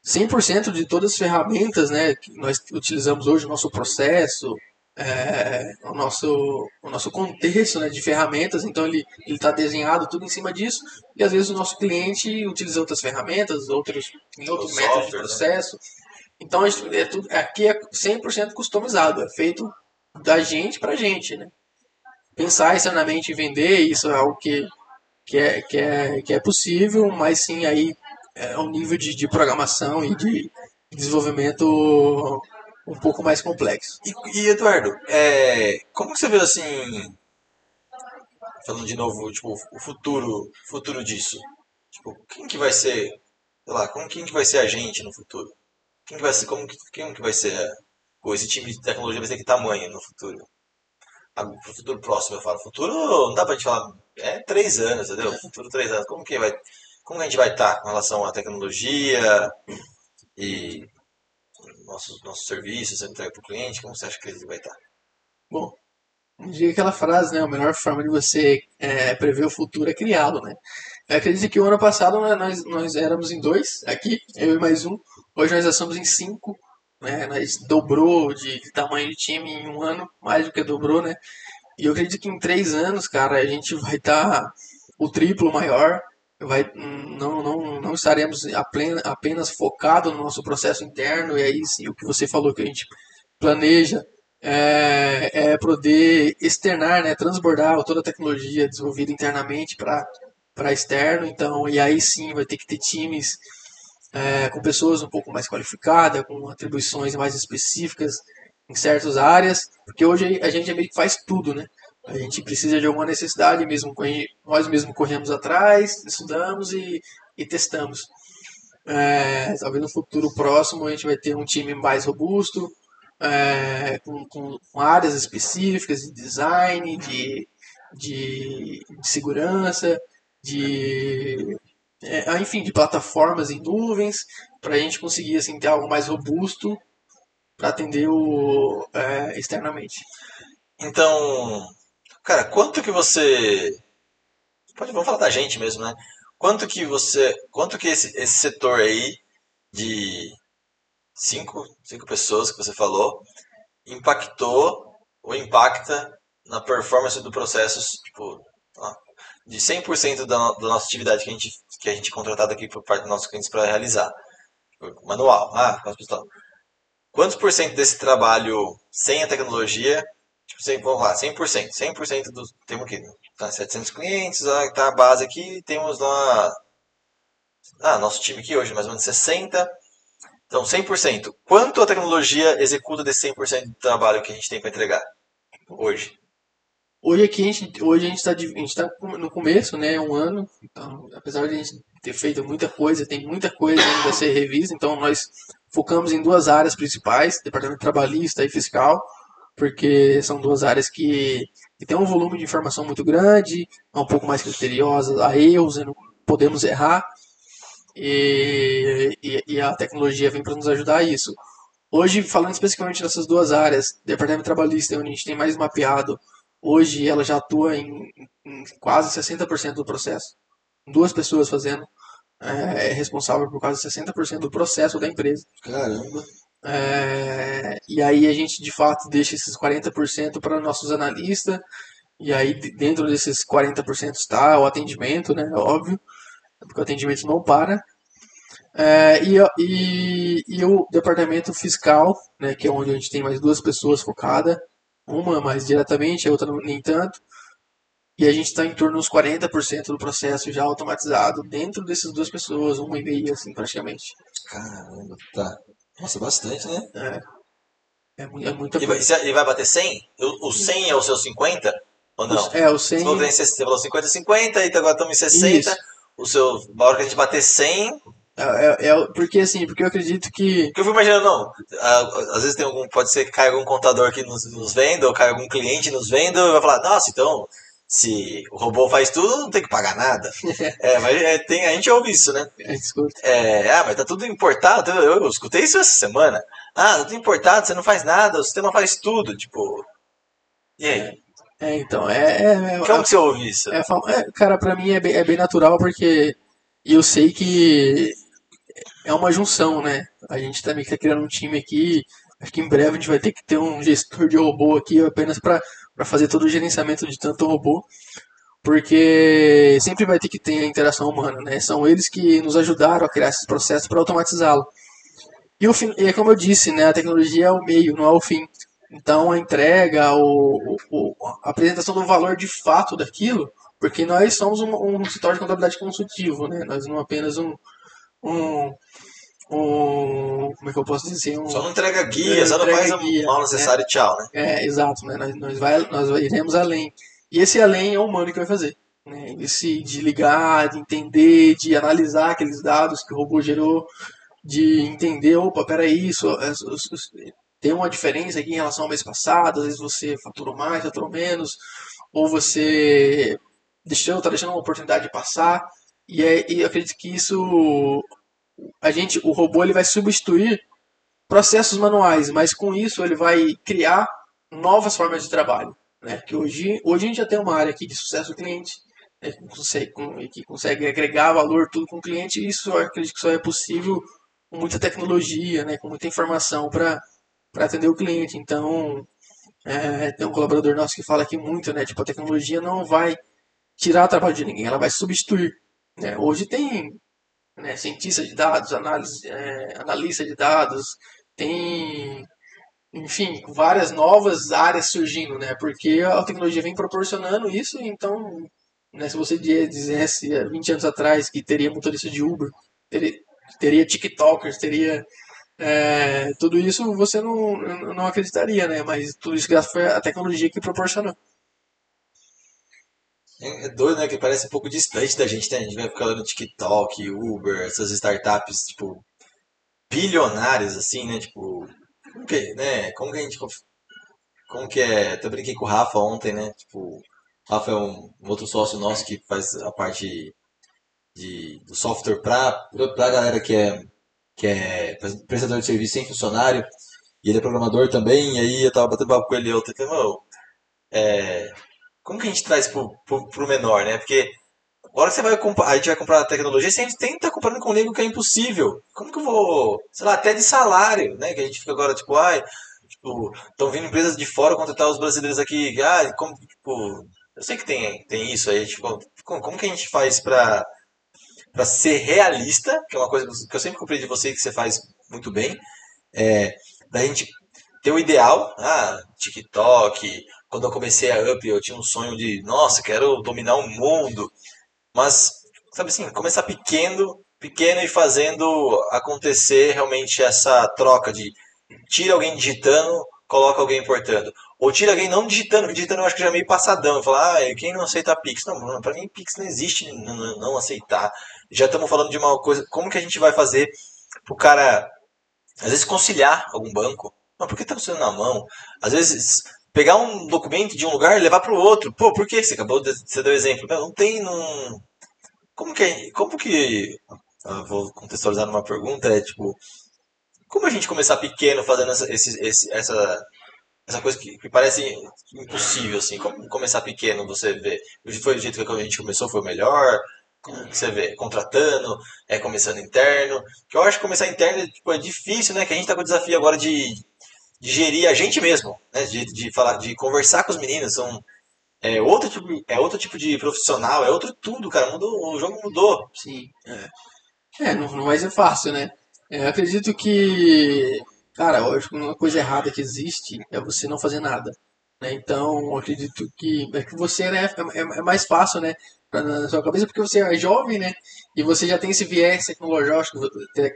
100% de todas as ferramentas né, que nós utilizamos hoje no nosso processo, é, o, nosso, o nosso contexto né, de ferramentas, então ele está desenhado tudo em cima disso, e às vezes o nosso cliente utiliza outras ferramentas, outros, outros métodos de né? processo. Né? Então é tudo, aqui é 100% customizado, é feito da gente para gente. Né? Pensar externamente em vender, isso é algo que que é, que é, que é possível, mas sim aí é um nível de, de programação e de desenvolvimento um pouco mais complexo. E, e Eduardo, é, como você vê assim, falando de novo, tipo, o futuro, futuro disso? Tipo, quem que vai ser, sei lá, como, quem que vai ser a gente no futuro? Quem que vai ser, como, quem que vai ser, ou esse time de tecnologia vai ser que tamanho no futuro? Pro futuro próximo, eu falo. Futuro, não dá pra gente falar, é três anos, entendeu? Futuro três anos. Como que vai, como a gente vai estar tá com relação à tecnologia e nossos, nossos serviços, entrega para o cliente? Como você acha que ele vai estar? Bom, diga aquela frase, né? A melhor forma de você é, prever o futuro é criá-lo, né? Eu acredito que o ano passado né, nós, nós éramos em dois aqui, eu e mais um. Hoje nós já somos em cinco. Né? Nós dobrou de, de tamanho de time em um ano, mais do que dobrou, né? E eu acredito que em três anos, cara, a gente vai estar tá o triplo maior vai, não, não, não estaremos apenas focados no nosso processo interno, e aí sim, o que você falou que a gente planeja é, é poder externar, né, transbordar toda a tecnologia desenvolvida internamente para externo, então, e aí sim vai ter que ter times é, com pessoas um pouco mais qualificadas, com atribuições mais específicas em certas áreas, porque hoje a gente meio que faz tudo, né? A gente precisa de alguma necessidade, mesmo nós mesmos corremos atrás, estudamos e, e testamos. É, talvez no futuro próximo a gente vai ter um time mais robusto, é, com, com, com, áreas específicas de design, de, de, de segurança, de é, enfim, de plataformas em nuvens, para a gente conseguir assim, ter algo mais robusto para atender o, é, externamente. Então, Cara, quanto que você. Pode, vamos falar da gente mesmo, né? Quanto que você. Quanto que esse, esse setor aí de cinco, cinco pessoas que você falou impactou ou impacta na performance do processo, tipo, de 100% da, da nossa atividade que a gente, que a gente é contratado aqui por parte dos nossos clientes para realizar. Manual, ah, quantos por cento desse trabalho sem a tecnologia Tipo, vamos lá, 100%. 100% do. Temos aqui, tá, 700 clientes, ah, tá a base aqui, temos lá. Ah, nosso time aqui hoje, mais ou menos 60. Então, 100%. Quanto a tecnologia executa desse 100% do trabalho que a gente tem para entregar hoje? Hoje aqui a gente, hoje a gente está tá no começo, né, um ano. Então, apesar de a gente ter feito muita coisa, tem muita coisa ainda a ser revista. Então, nós focamos em duas áreas principais: departamento trabalhista e fiscal porque são duas áreas que, que têm um volume de informação muito grande, é um pouco mais criteriosa a erros, não podemos errar, e, e, e a tecnologia vem para nos ajudar a isso. Hoje, falando especificamente dessas duas áreas, departamento trabalhista, onde a gente tem mais mapeado, hoje ela já atua em, em quase 60% do processo. Duas pessoas fazendo, é, é responsável por quase 60% do processo da empresa. Caramba! É, e aí a gente de fato deixa esses 40% para nossos analistas, e aí dentro desses 40% está o atendimento, né? Óbvio, porque o atendimento não para. É, e, e, e, o departamento fiscal, né, que é onde a gente tem mais duas pessoas focadas, uma mais diretamente, a outra nem tanto, e a gente está em torno dos 40% do processo já automatizado dentro dessas duas pessoas, uma e meia, assim, praticamente. Caramba, tá. Nossa, bastante, né? É. É, é muita e vai, e vai bater 100? O, o 100 é o seu 50? Ou não? É, o 100. Você falou 50, 50, e agora estamos em 60. Isso. O seu, na hora que a gente bater 100, é, é, é, porque assim, porque eu acredito que. Porque eu fui imaginando, não. Às vezes tem algum. Pode ser que caia algum contador que nos, nos venda, ou caia algum cliente nos venda, e vai falar, nossa, então se o robô faz tudo, não tem que pagar nada. é, mas é, tem, a gente ouve isso, né? É, escuta. É, ah, mas tá tudo importado. Eu, eu, escutei isso essa semana. Ah, tá tudo importado, você não faz nada, o sistema faz tudo. Tipo. E aí? É, então, é. é, é Como que você ouve isso? É, é, cara, pra mim é bem, é bem natural porque eu sei que é uma junção, né? A gente também tá criando um time aqui. Acho que em breve a gente vai ter que ter um gestor de robô aqui apenas para fazer todo o gerenciamento de tanto robô, porque sempre vai ter que ter a interação humana, né? São eles que nos ajudaram a criar esses processos para automatizá-lo. E, e é como eu disse, né? A tecnologia é o meio, não é o fim. Então a entrega, o, o, a apresentação do valor de fato daquilo Porque nós somos um, um escritório de contabilidade consultivo, né? Nós não apenas um, um, um como é que eu posso dizer? Um, só não entrega guia, só não faz guia, mal necessário é, tchau, né? É, exato, né? Nós, nós, vai, nós iremos além. E esse além é o humano que vai fazer. Né? Esse de ligar, de entender, de analisar aqueles dados que o robô gerou, de entender, opa, peraí, isso, tem uma diferença aqui em relação ao mês passado, às vezes você faturou mais, faturou menos, ou você deixou, está deixando uma oportunidade passar, e, é, e eu acredito que isso, a gente, o robô ele vai substituir processos manuais, mas com isso ele vai criar novas formas de trabalho. Né? Que hoje, hoje a gente já tem uma área aqui de sucesso do cliente, né? que, consegue, que consegue agregar valor tudo com o cliente, e isso eu acredito que só é possível com muita tecnologia, né? com muita informação para atender o cliente. Então, é, tem um colaborador nosso que fala aqui muito, né? Tipo, a tecnologia não vai tirar o trabalho de ninguém, ela vai substituir. Né? Hoje tem né, cientista de dados, análise, é, analista de dados, tem, enfim, várias novas áreas surgindo, né? Porque a tecnologia vem proporcionando isso, então, né, se você dissesse há 20 anos atrás que teria motorista de Uber, teria, teria TikTokers, teria é, tudo isso você não, não acreditaria, né? Mas tudo isso graças à tecnologia que proporcionou. É doido, né? Que parece um pouco distante da gente, né? A gente vai ficar no TikTok, Uber, essas startups, tipo, bilionárias, assim, né? Tipo, como que, né? Como que a gente. Como que é? Até brinquei com o Rafa ontem, né? Tipo, o Rafa é um, um outro sócio nosso que faz a parte de, do software pra, pra galera que é, que é prestador de serviço sem funcionário. E ele é programador também, e aí eu tava batendo papo com ele ontem, falei, é, como que a gente traz pro, pro, pro menor, né? Porque a hora que você vai comprar, a gente vai comprar tecnologia, você tem que estar comprando com um nego que é impossível. Como que eu vou, sei lá, até de salário, né? Que a gente fica agora, tipo, ai, tipo, estão vindo empresas de fora contratar os brasileiros aqui. Ah, como, tipo, eu sei que tem, tem isso aí, tipo, como que a gente faz pra, pra ser realista, que é uma coisa que eu sempre comprei de você que você faz muito bem, é, da gente ter o ideal, ah, TikTok, quando eu comecei a Up, eu tinha um sonho de, nossa, quero dominar o mundo. Mas, sabe assim, começar pequeno, pequeno e fazendo acontecer realmente essa troca de tira alguém digitando, coloca alguém importando. Ou tira alguém não digitando, digitando eu acho que já é meio passadão. Falar, ah, quem não aceita Pix? Não, para mim Pix não existe não, não aceitar. Já estamos falando de uma coisa, como que a gente vai fazer pro cara, às vezes, conciliar algum banco? Mas por que está funcionando na mão? Às vezes, pegar um documento de um lugar e levar para o outro. Pô, por que? Você acabou de você deu exemplo. Não, não tem. Não... Como que. Como que. vou contextualizar numa pergunta, é tipo. Como a gente começar pequeno fazendo essa, esse, esse, essa, essa coisa que, que, parece impossível, assim? Como começar pequeno, você vê? Foi do jeito que a gente começou, foi o melhor? Você vê? Contratando, é começando interno? Que eu acho que começar interno tipo, é difícil, né? Que a gente tá com o desafio agora de de gerir a gente mesmo, né? de, de falar, de conversar com os meninos, são é outro tipo, é outro tipo de profissional, é outro tudo, cara, mudou, o jogo mudou. Sim, é, é não, não vai ser fácil, né? É, eu acredito que, cara, eu acho que uma coisa errada que existe é você não fazer nada. Né? Então, eu acredito que é que você né, é, é mais fácil, né? na sua cabeça porque você é jovem, né? E você já tem esse viés tecnológico,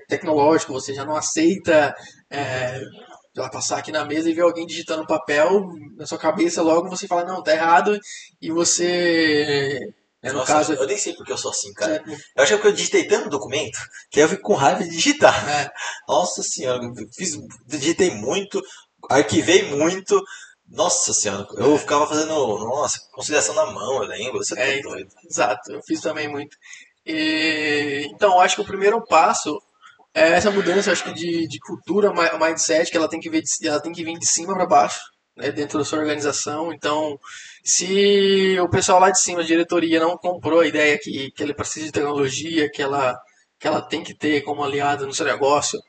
tecnológico você já não aceita é, ela passar aqui na mesa e ver alguém digitando um papel na sua cabeça, logo você fala, não, tá errado, e você. Né, no Nossa, caso... eu nem sei porque eu sou assim, cara. É. Eu acho que é eu digitei tanto documento que aí eu fico com raiva de digitar. É. Nossa senhora, fiz, digitei muito, arquivei muito. Nossa senhora, eu ficava fazendo, nossa, conciliação na mão, eu lembro, você tá é, doido. Exato, eu fiz também muito. E, então, acho que o primeiro passo é essa mudança, acho que de, de cultura, mindset, que ela tem que, ver de, ela tem que vir de cima para baixo, né, dentro da sua organização. Então, se o pessoal lá de cima, a diretoria, não comprou a ideia que, que ele precisa de tecnologia, que ela, que ela tem que ter como aliado no seu negócio,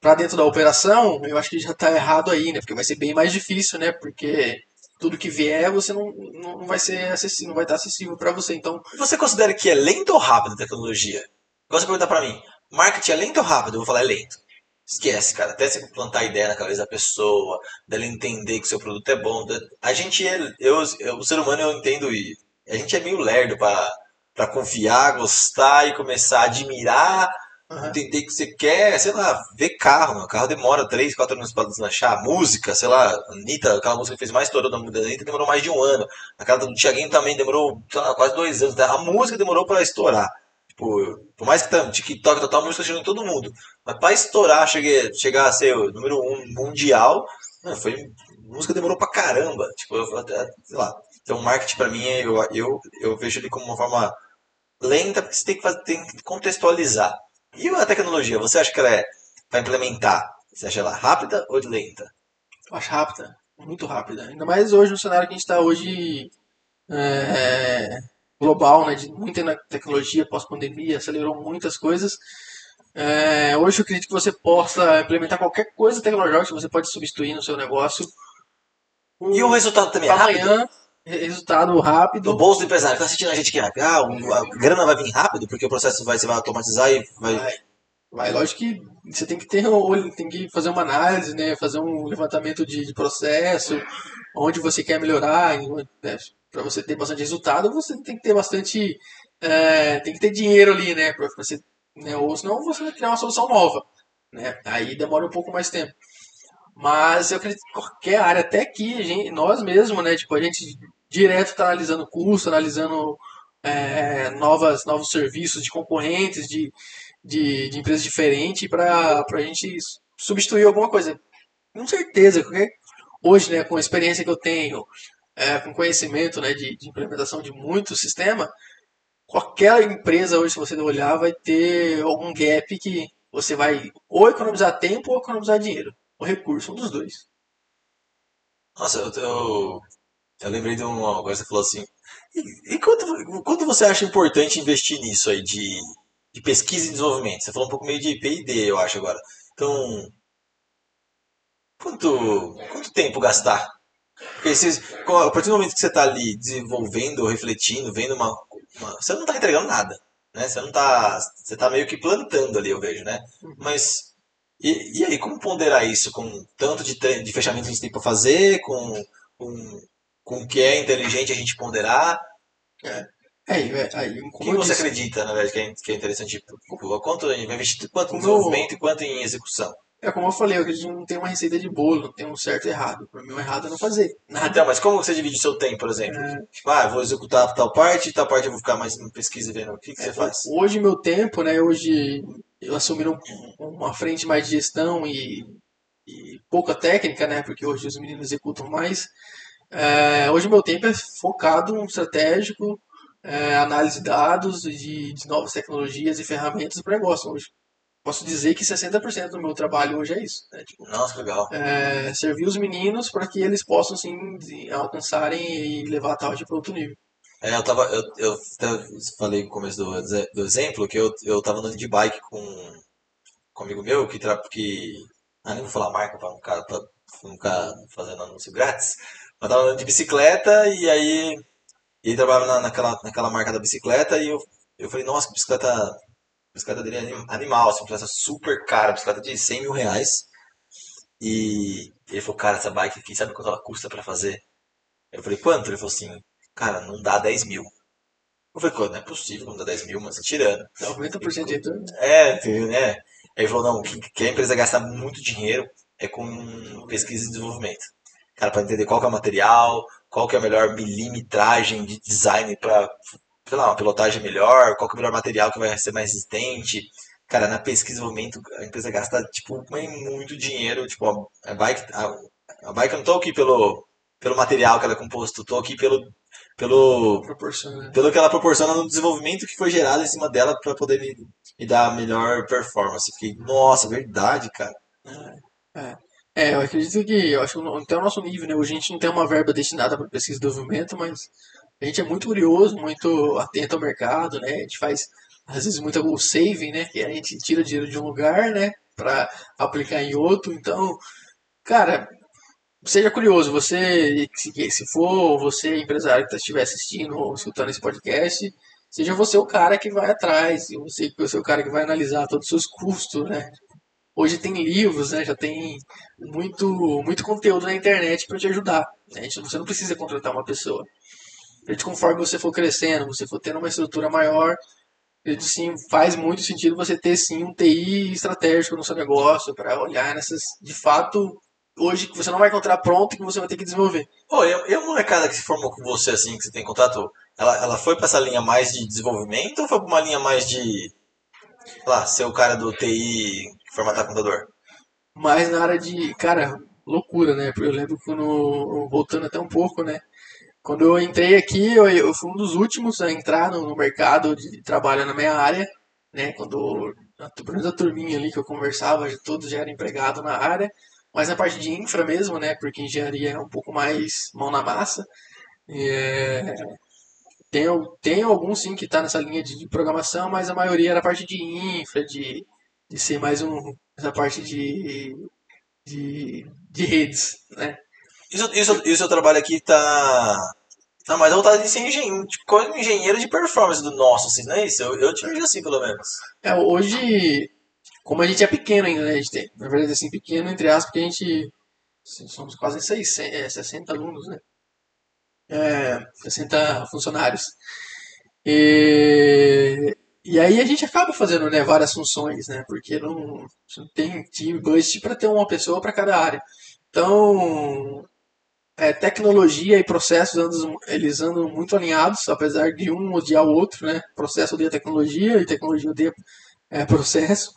para dentro da operação, eu acho que já está errado aí, né? Porque vai ser bem mais difícil, né? Porque tudo que vier, você não, não vai ser acessível, não vai estar acessível para você. Então, você considera que é lento ou rápido a tecnologia? Você perguntar para mim, Marketing é lento ou rápido? Eu vou falar, é lento. Esquece, cara. Até você plantar a ideia na cabeça da pessoa, dela entender que seu produto é bom. A gente, é, eu, eu, o ser humano, eu entendo e a gente é meio lerdo para confiar, gostar e começar a admirar, uhum. entender o que você quer, sei lá, ver carro. O carro demora 3, 4 anos para deslanchar. Música, sei lá, Anitta, aquela música que fez mais estourou da Anitta demorou mais de um ano. Aquela do Thiaguinho também demorou lá, quase dois anos. A música demorou para estourar. Tipo, por mais que tá, TikTok total, a música chegou em todo mundo. Mas para estourar, cheguei, chegar a ser o número um mundial, não, foi. Música demorou pra caramba. Tipo, eu, sei lá. Então, marketing para mim, eu, eu, eu vejo ele como uma forma lenta, porque você tem que, fazer, tem que contextualizar. E a tecnologia, você acha que ela é para implementar? Você acha ela rápida ou lenta? Eu acho rápida, muito rápida. Ainda mais hoje no cenário que a gente está hoje é, global, né, de muita tecnologia pós-pandemia, acelerou muitas coisas. É, hoje eu acredito que você possa implementar qualquer coisa tecnológica que você pode substituir no seu negócio. E o resultado também é amanhã, rápido? resultado rápido. No bolso do empresário, está assistindo a gente que ah, a grana vai vir rápido porque o processo vai, você vai automatizar e vai... vai. Vai, lógico que você tem que ter tem que fazer uma análise, né? Fazer um levantamento de, de processo, onde você quer melhorar, né? Para você ter bastante resultado, você tem que ter bastante, é, tem que ter dinheiro ali, né? Para você, né? Ou senão você vai criar uma solução nova, né? Aí demora um pouco mais tempo. Mas eu acredito que qualquer área, até aqui, gente, nós mesmos, né? Tipo, a gente direto está analisando custo, analisando é, novas, novos serviços de concorrentes, de, de, de empresas diferentes, para a gente substituir alguma coisa. Com certeza, porque hoje, né, com a experiência que eu tenho, é, com conhecimento né, de, de implementação de muito sistema, qualquer empresa hoje, se você olhar, vai ter algum gap que você vai ou economizar tempo ou economizar dinheiro o recurso, um dos dois. Nossa, eu, eu, eu lembrei de coisa que você falou assim. E, e quanto, quanto você acha importante investir nisso aí de, de pesquisa e desenvolvimento? Você falou um pouco meio de PD, eu acho agora. Então, quanto, quanto tempo gastar? Porque se, a partir do momento que você está ali desenvolvendo, refletindo, vendo uma, uma você não está entregando nada, né? Você não está, você está meio que plantando ali, eu vejo, né? Uhum. Mas e, e aí, como ponderar isso com tanto de, de fechamento que a gente tem para fazer, com, com, com o que é inteligente a gente ponderar? É. É, é, aí, o que você disse, acredita, na verdade, que é, que é interessante? Tipo, quanto vai investir quanto em desenvolvimento e quanto em execução? É como eu falei, eu acredito que não tem uma receita de bolo, não tem um certo e errado. Para mim, o errado é não fazer nada. Então, mas como você divide o seu tempo, por exemplo? É... Tipo, ah, vou executar tal parte, tal parte eu vou ficar mais em pesquisa e vendo o que, que é, você faz. Hoje, meu tempo, né, hoje eu assumi uma frente mais de gestão e, e, pouca técnica, né? Porque hoje os meninos executam mais. É, hoje meu tempo é focado no estratégico, é, análise de dados, de, de novas tecnologias e ferramentas para negócio hoje. Posso dizer que 60% do meu trabalho hoje é isso. Né? Tipo, Nossa, legal. É, servir os meninos para que eles possam assim, alcançarem e levar a taxa para outro nível. É, eu tava. Eu, eu falei no começo do, do exemplo que eu, eu tava andando de bike com, com um amigo meu que, que. Ah, nem vou falar marca pra não ficar, pra ficar fazendo anúncio grátis. Mas tava andando de bicicleta e aí. Ele trabalhava na, naquela, naquela marca da bicicleta e eu, eu falei, nossa, que bicicleta. Bicicleta dele é animal, assim, bicicleta super cara, bicicleta de 100 mil reais. E ele falou, cara, essa bike aqui, sabe quanto ela custa pra fazer? Eu falei, quanto? Ele falou assim, cara, não dá 10 mil. Eu falei, não é possível não dá 10 mil, mas tá tirando. 90% de retorno. É, né? Aí ele falou, não, que, que a empresa gasta muito dinheiro é com pesquisa e desenvolvimento. Cara, para entender qual é o material, qual que é a melhor milimetragem de design para, sei lá, uma pilotagem melhor, qual que é o melhor material que vai ser mais resistente. Cara, na pesquisa e desenvolvimento a empresa gasta, tipo, muito dinheiro. Tipo, a bike, a, a bike eu não tô aqui pelo, pelo material que ela é composto, tô aqui pelo pelo, pelo que ela proporciona no desenvolvimento que foi gerado em cima dela para poder me, me, dar a melhor performance. Fiquei, nossa, verdade, cara. É, é. é eu acredito que, eu acho que até o nosso nível, né? Hoje a gente não tem uma verba destinada para pesquisa e desenvolvimento, mas a gente é muito curioso, muito atento ao mercado, né? A gente faz, às vezes, muito o saving, né? Que a gente tira dinheiro de um lugar, né? Para aplicar em outro. Então, cara, seja curioso, você, se for você empresário que estiver assistindo ou escutando esse podcast, seja você o cara que vai atrás, você, você o cara que vai analisar todos os seus custos, né? Hoje tem livros, né? Já tem muito, muito conteúdo na internet para te ajudar. Né? Você não precisa contratar uma pessoa. Conforme você for crescendo, você for tendo uma estrutura maior, sim, faz muito sentido você ter sim um TI estratégico no seu negócio para olhar nessas, de fato, hoje que você não vai encontrar pronto e que você vai ter que desenvolver. Pô, e a- e a molecada que se formou com você, assim, que você tem contato, ela, ela foi pra essa linha mais de desenvolvimento ou foi pra uma linha mais de, lá, ser o cara do TI formatar computador? Mas na área de, cara, loucura, né? Porque eu lembro quando, voltando até um pouco, né? Quando eu entrei aqui, eu, eu fui um dos últimos a entrar no, no mercado de trabalho na minha área, né? Quando, a- pelo menos a turminha ali que eu conversava, todos já eram empregados na área, mas na parte de infra mesmo, né? Porque engenharia é um pouco mais mão na massa. E, é, tem, tem alguns sim que tá nessa linha de, de programação, mas a maioria era a parte de infra, de, de ser mais um, essa parte de, de, de redes, né? Isso, isso, o seu trabalho aqui tá, tá mais voltado em ser engenheiro, tipo, engenheiro de performance do nosso, assim, não é isso? Eu, eu te vejo assim, pelo menos. É, hoje, como a gente é pequeno ainda, né? A gente tem, na verdade, assim, pequeno, entre aspas, porque a gente assim, somos quase 600, é, 60 alunos, né? É, 60 funcionários. E, e aí a gente acaba fazendo né, várias funções, né? Porque não, não tem time budget para ter uma pessoa para cada área. Então, é, tecnologia e processos andam, eles andam muito alinhados, apesar de um odiar o outro, né? Processo odeia tecnologia e tecnologia odeia é, processo.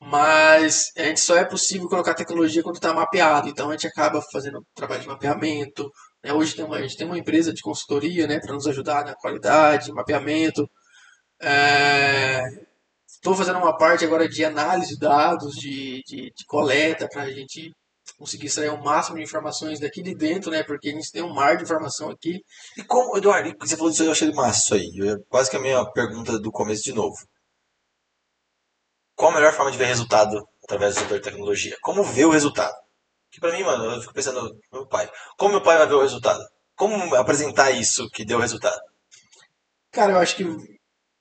Mas a gente só é possível colocar tecnologia quando está mapeado. Então a gente acaba fazendo trabalho de mapeamento. né? Hoje tem uma, a gente tem uma empresa de consultoria né, para nos ajudar na qualidade, mapeamento. Estou fazendo uma parte agora de análise de dados, de, de, de coleta, para a gente conseguir extrair o máximo de informações daqui de dentro, né? Porque a gente tem um mar de informação aqui. E como, Eduardo, você falou disso, eu achei massa isso aí. Eu- Quase que a pergunta do começo de novo. Qual a melhor forma de ver resultado através do setor de tecnologia? Como ver o resultado? Que pra mim, mano, eu fico pensando no meu pai. Como meu pai vai ver o resultado? Como apresentar isso que deu resultado? Cara, eu acho que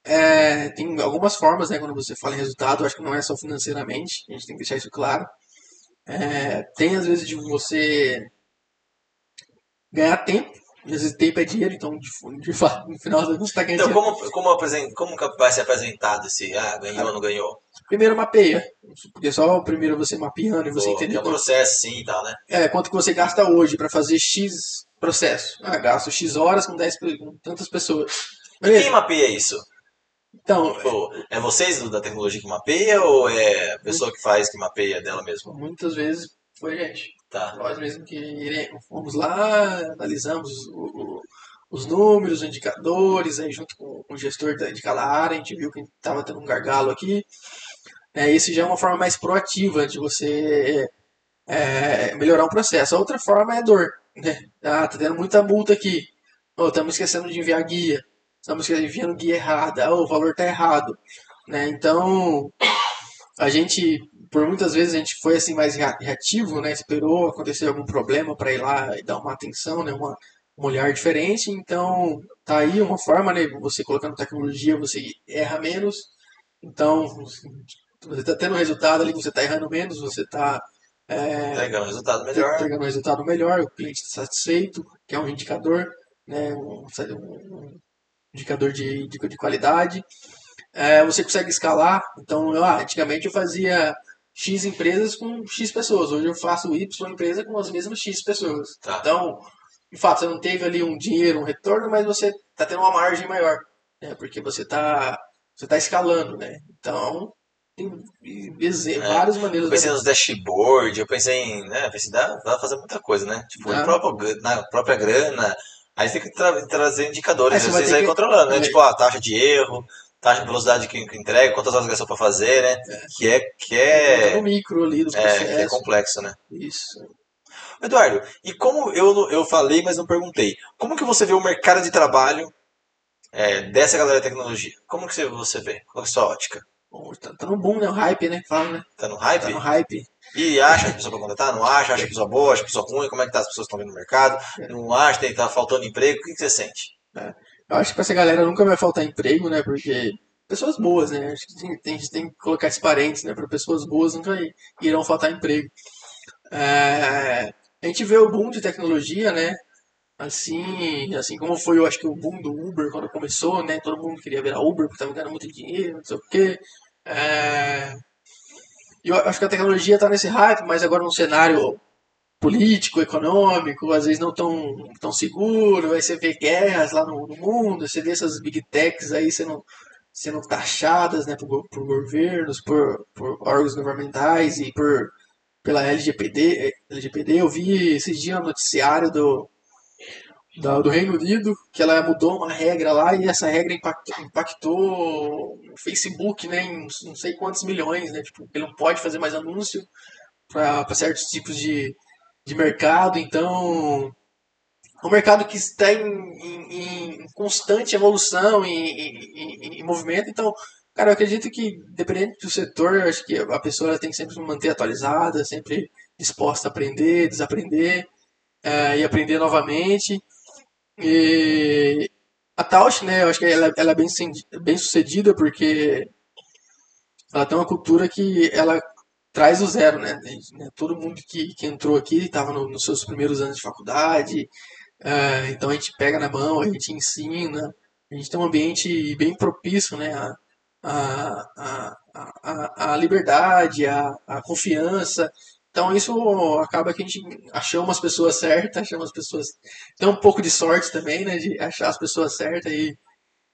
é, tem algumas formas, né? Quando você fala em resultado, eu acho que não é só financeiramente, a gente tem que deixar isso claro. É, tem às vezes de você ganhar tempo, e às vezes tempo é dinheiro, então de, de fato, no final você está ganhando Então, dinheiro. como, como, como que vai ser apresentado esse, ah, ganhou ou não ganhou? Primeiro mapeia, porque só o primeiro você mapeando e você Pô, entender tem um processo sim e tal, né? é, quanto que você gasta hoje para fazer X processo. Ah, gasto X horas com 10 pe- com tantas pessoas. Quem Beleza. mapeia isso? Então, Tipo, é vocês da tecnologia que mapeia ou é a pessoa que faz que mapeia dela mesma? muitas vezes foi a gente. Tá. Nós mesmo que iremos, fomos lá, analisamos o- o- os números, os indicadores, aí junto com, o gestor de cada área, a gente viu que estava tendo um gargalo aqui. É, isso já é uma forma mais proativa de você é, melhorar um processo. A outra forma é dor. Né? Ah, tá tendo muita multa aqui. Oh, estamos esquecendo de enviar guia. Estamos enviando guia errada. Oh, o valor está errado. Né? Então, a gente, por muitas vezes, a gente foi assim mais rea- reativo, né? Esperou acontecer algum problema para ir lá e dar uma atenção, né? Uma, um olhar diferente. Então, tá aí uma forma, né? Você colocando tecnologia, você erra menos. Então, você está tendo um resultado ali, você está errando menos, você está Entregando um resultado melhor. entregando um resultado melhor, o cliente está satisfeito, que é um indicador, né? Um, um indicador de, de, de qualidade. É, você consegue escalar. Então, eu, ah, antigamente eu fazia X empresas com X pessoas. Hoje eu faço Y empresa com as mesmas X pessoas. Tá. Então, de fato, você não teve ali um dinheiro, um retorno, mas você está tendo uma margem maior. Né? Porque você está você tá escalando. Né? Então, tem exe- várias maneiras Eu pensei nos dashboard, eu pensei em, né, pensei, dá, dá pra fazer muita coisa, né? Tipo, Dá. na própria, na própria grana, aí você tem que tra- trazer indicadores, Aí você vocês aí que- controlando, né? é. Tipo, a taxa de erro, taxa de velocidade que, que entrega, quantas horas gastou pra fazer, né? Que é, que é, no micro ali do é, que é processo. complexo, né? Isso. Eduardo, e como eu, eu falei, mas não perguntei, como que você vê o mercado de trabalho é, dessa galera de tecnologia? Como que você, você vê? Qual é a sua ótica? Bom, Tá, tá no boom, né? O hype, né? Fala, né? Tá no hype? Tá no hype. E acha a pessoa pra contratar? Não acha? Acha a pessoa boa? Acha a pessoa ruim? Como é que tá? As pessoas estão vendo no mercado? Não acha? Tem, tá faltando emprego? O que, que você sente? Eu acho que pra essa galera nunca vai faltar emprego, né? Porque pessoas boas, né? Acho que tem, tem, a gente tem que colocar esses parentes, né? Para pessoas boas nunca irão faltar emprego. É, a gente vê o boom de tecnologia, né? Assim, assim como foi, eu acho que o boom do Uber quando começou, né? Todo mundo queria ver a Uber porque tava ganhando muito dinheiro, não sei o quê. É... Eu acho que a tecnologia está nesse hype, mas agora num cenário político, econômico, às vezes não tão, tão seguro, aí você vê guerras lá no, no mundo, você vê essas big techs aí sendo, sendo taxadas né, por, por governos, por, por órgãos governamentais e por pela LGPD, LGPD. Eu vi esses dias no noticiário do, do, do Reino Unido que ela mudou uma regra lá e essa regra impactou, impactou o Facebook né, em não sei quantos milhões. Né, tipo, ele não pode fazer mais anúncio para certos tipos de, de mercado, então é um mercado que está em, em, em constante evolução e em, em, movimento, então, cara, eu acredito que, dependendo do setor, acho que a pessoa tem que sempre se manter atualizada, sempre disposta a aprender, desaprender é, e aprender novamente. E a Tausch, né, eu acho que ela, ela é bem, bem sucedida porque ela tem uma cultura que ela traz o zero, né? né? Todo mundo que, que entrou aqui estava no, nos seus primeiros anos de faculdade, uh, então a gente pega na mão, a gente ensina, a gente tem um ambiente bem propício, né? A, a, a, a, liberdade, a, a confiança. Então isso acaba que a gente achou umas pessoas certas, achou umas pessoas. Tem um pouco de sorte também, né? De achar as pessoas certas e,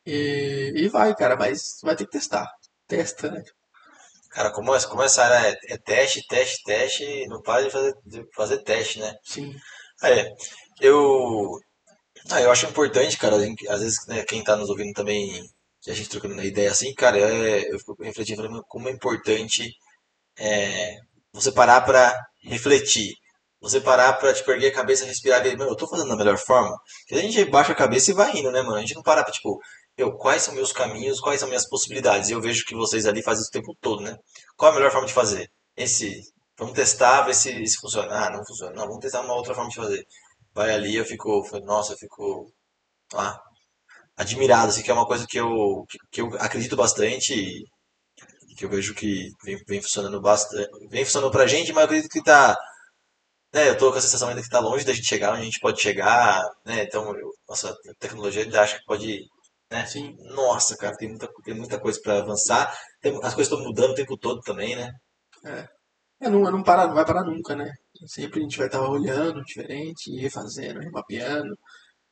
e, e vai, cara, mas vai ter que testar. Testa, né? Cara, como, como essa área é, é teste, teste, teste, não para de fazer, de fazer teste, né? Sim. É, eu, ah, eu acho importante, cara, às vezes né, quem tá nos ouvindo também, a gente trocando ideia assim, cara, é, eu fico refletindo como é importante é, você parar pra refletir. Você parar pra tipo, erguer a cabeça, respirar e ver, eu tô fazendo da melhor forma. Porque a gente baixa a cabeça e vai indo, né, mano? A gente não para pra, tipo, eu, quais são meus caminhos, quais são minhas possibilidades. E eu vejo que vocês ali fazem isso o tempo todo, né? Qual a melhor forma de fazer? Esse, vamos testar, ver se, se funciona. Ah, não funciona. Não, vamos testar uma outra forma de fazer. Vai ali, eu fico, nossa, eu fico ah, admirado, assim, que é uma coisa que eu, que eu acredito bastante e que eu vejo que vem, vem funcionando bastante, vem funcionando pra gente, mas eu acredito que tá, né, eu tô com a sensação ainda que tá longe da gente chegar onde a gente pode chegar, né, então, eu, nossa, a tecnologia ainda acho que pode né? Assim, nossa, cara, tem muita, tem muita coisa para avançar. Tem, as coisas estão mudando o tempo todo também, né? É. É, não, não, para, não vai parar nunca, né? Sempre a gente vai estar olhando diferente, refazendo, remapeando.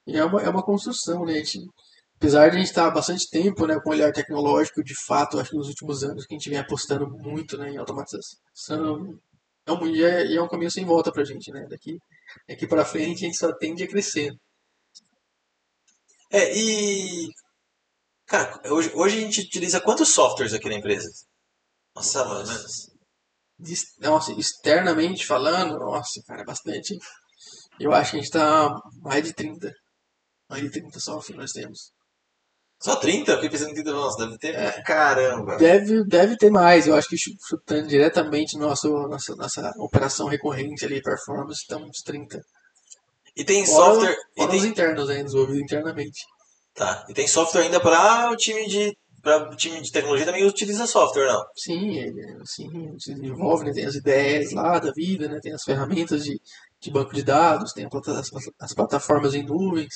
E é uma, é uma construção, né? A gente, apesar de a gente estar bastante tempo né, com o olhar tecnológico, de fato, acho que nos últimos anos que a gente vem apostando muito né, em automatização, é um, é, é um caminho sem volta pra gente, né? Daqui, daqui pra frente a gente só tende a crescer. É, e Cara, hoje, hoje a gente utiliza quantos softwares aqui na empresa? Nossa, menos. Nossa, externamente falando, nossa, cara, é bastante. Eu acho que a gente tá mais de 30. Mais de 30 softwares nós temos. Só 30? Eu fiquei pensando em 30, nossa, deve ter. É, caramba! Deve, deve ter mais, eu acho que chutando diretamente nosso, nossa, nossa operação recorrente ali, performance, estamos 30. E tem fora, software. Fora e tem... os internos ainda, desenvolvidos internamente. Tá. E tem software ainda para o time de para o time de tecnologia também utiliza software, não? Sim, sim, se desenvolve, né? tem as ideias lá da vida, né? tem as ferramentas de, de banco de dados, tem as, as plataformas em nuvens,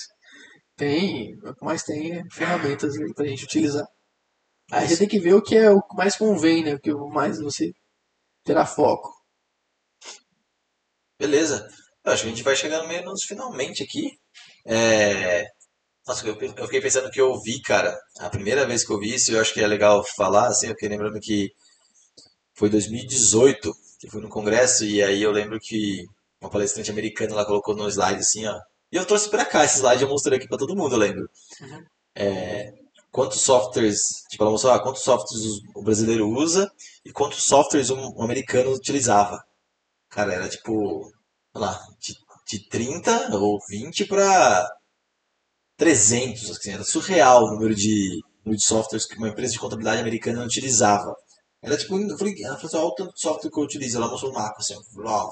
tem, o que mais tem é ferramentas para a gente utilizar. Aí você tem que ver o que é o que mais convém, né? o que mais você terá foco. Beleza. Eu acho que a gente vai chegando menos finalmente aqui. É, nossa, eu, eu fiquei pensando que eu vi, cara, a primeira vez que eu vi isso, eu acho que é legal falar, assim, eu fiquei lembrando que foi 2018, que fui no congresso, e aí eu lembro que uma palestrante americana lá colocou no slide assim, ó. E eu trouxe pra cá esse slide, eu mostrei aqui pra todo mundo, eu lembro. Uhum. É, quantos softwares, tipo, ela mostrou, ah, quantos softwares o brasileiro usa e quantos softwares um americano utilizava. Cara, era tipo, sei lá, de, de 30 ou 20 pra 300, assim, era surreal o número de, número de softwares que uma empresa de contabilidade americana utilizava. Era tipo, eu falei, ela falou assim, olha o tanto de software que eu utilizo. Ela mostrou um mapa assim, uau.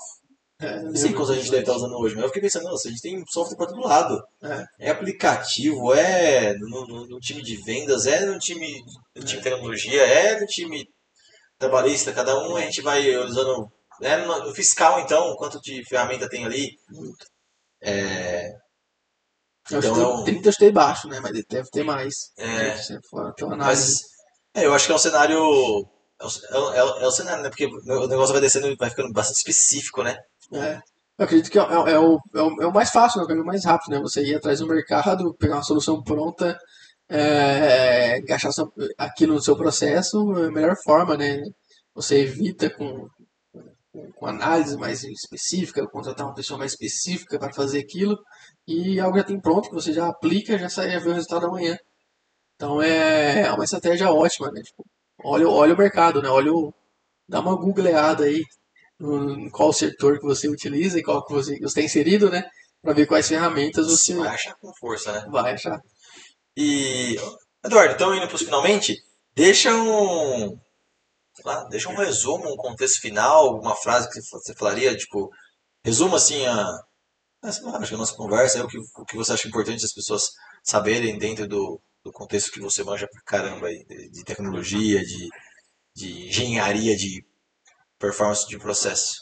É, não sei quantos a gente deve estar usando hoje, mas eu fiquei pensando, nossa, a gente tem software para todo lado. É, é aplicativo, é no, no, no, time de vendas, é no time, no time de tecnologia, é no time trabalhista, cada um a gente vai usando. É no, fiscal, então, quanto de ferramenta tem ali. É, Eu Então, é um- 30 eu chutei baixo, né? Mas deve ter mais. É. Análise. Mas é, eu acho que é um cenário. É o, é é o cenário, né? Porque o negócio vai descendo e vai ficando bastante específico, né? É. Eu acredito que é, é- é o, é, o, é o mais fácil, né? o caminho mais rápido, né? Você ir atrás do mercado, pegar uma solução pronta, é, encaixar seu- aquilo no seu processo, é a melhor forma, né? Você evita com, com, análise mais específica, contratar uma pessoa mais específica para fazer aquilo, e algo já tem pronto, que você já aplica, já sai, já vê o resultado amanhã. Então é, é uma estratégia ótima, né? Tipo, olha, olha o mercado, né? Olha o, dá uma googleada aí qual setor que você utiliza e qual que você, está inserido, né? Para ver quais ferramentas você Vai achar com força, né? vai achar. E. Eduardo, então indo para os finalmente, deixa um. lá, deixa um resumo, um contexto final, alguma frase que você falaria, tipo, resuma assim a. lá, acho que a nossa conversa é o que, o que você acha importante as pessoas saberem dentro do, do contexto que você manja pra caramba aí, de, de tecnologia, de, de engenharia, de performance de processo.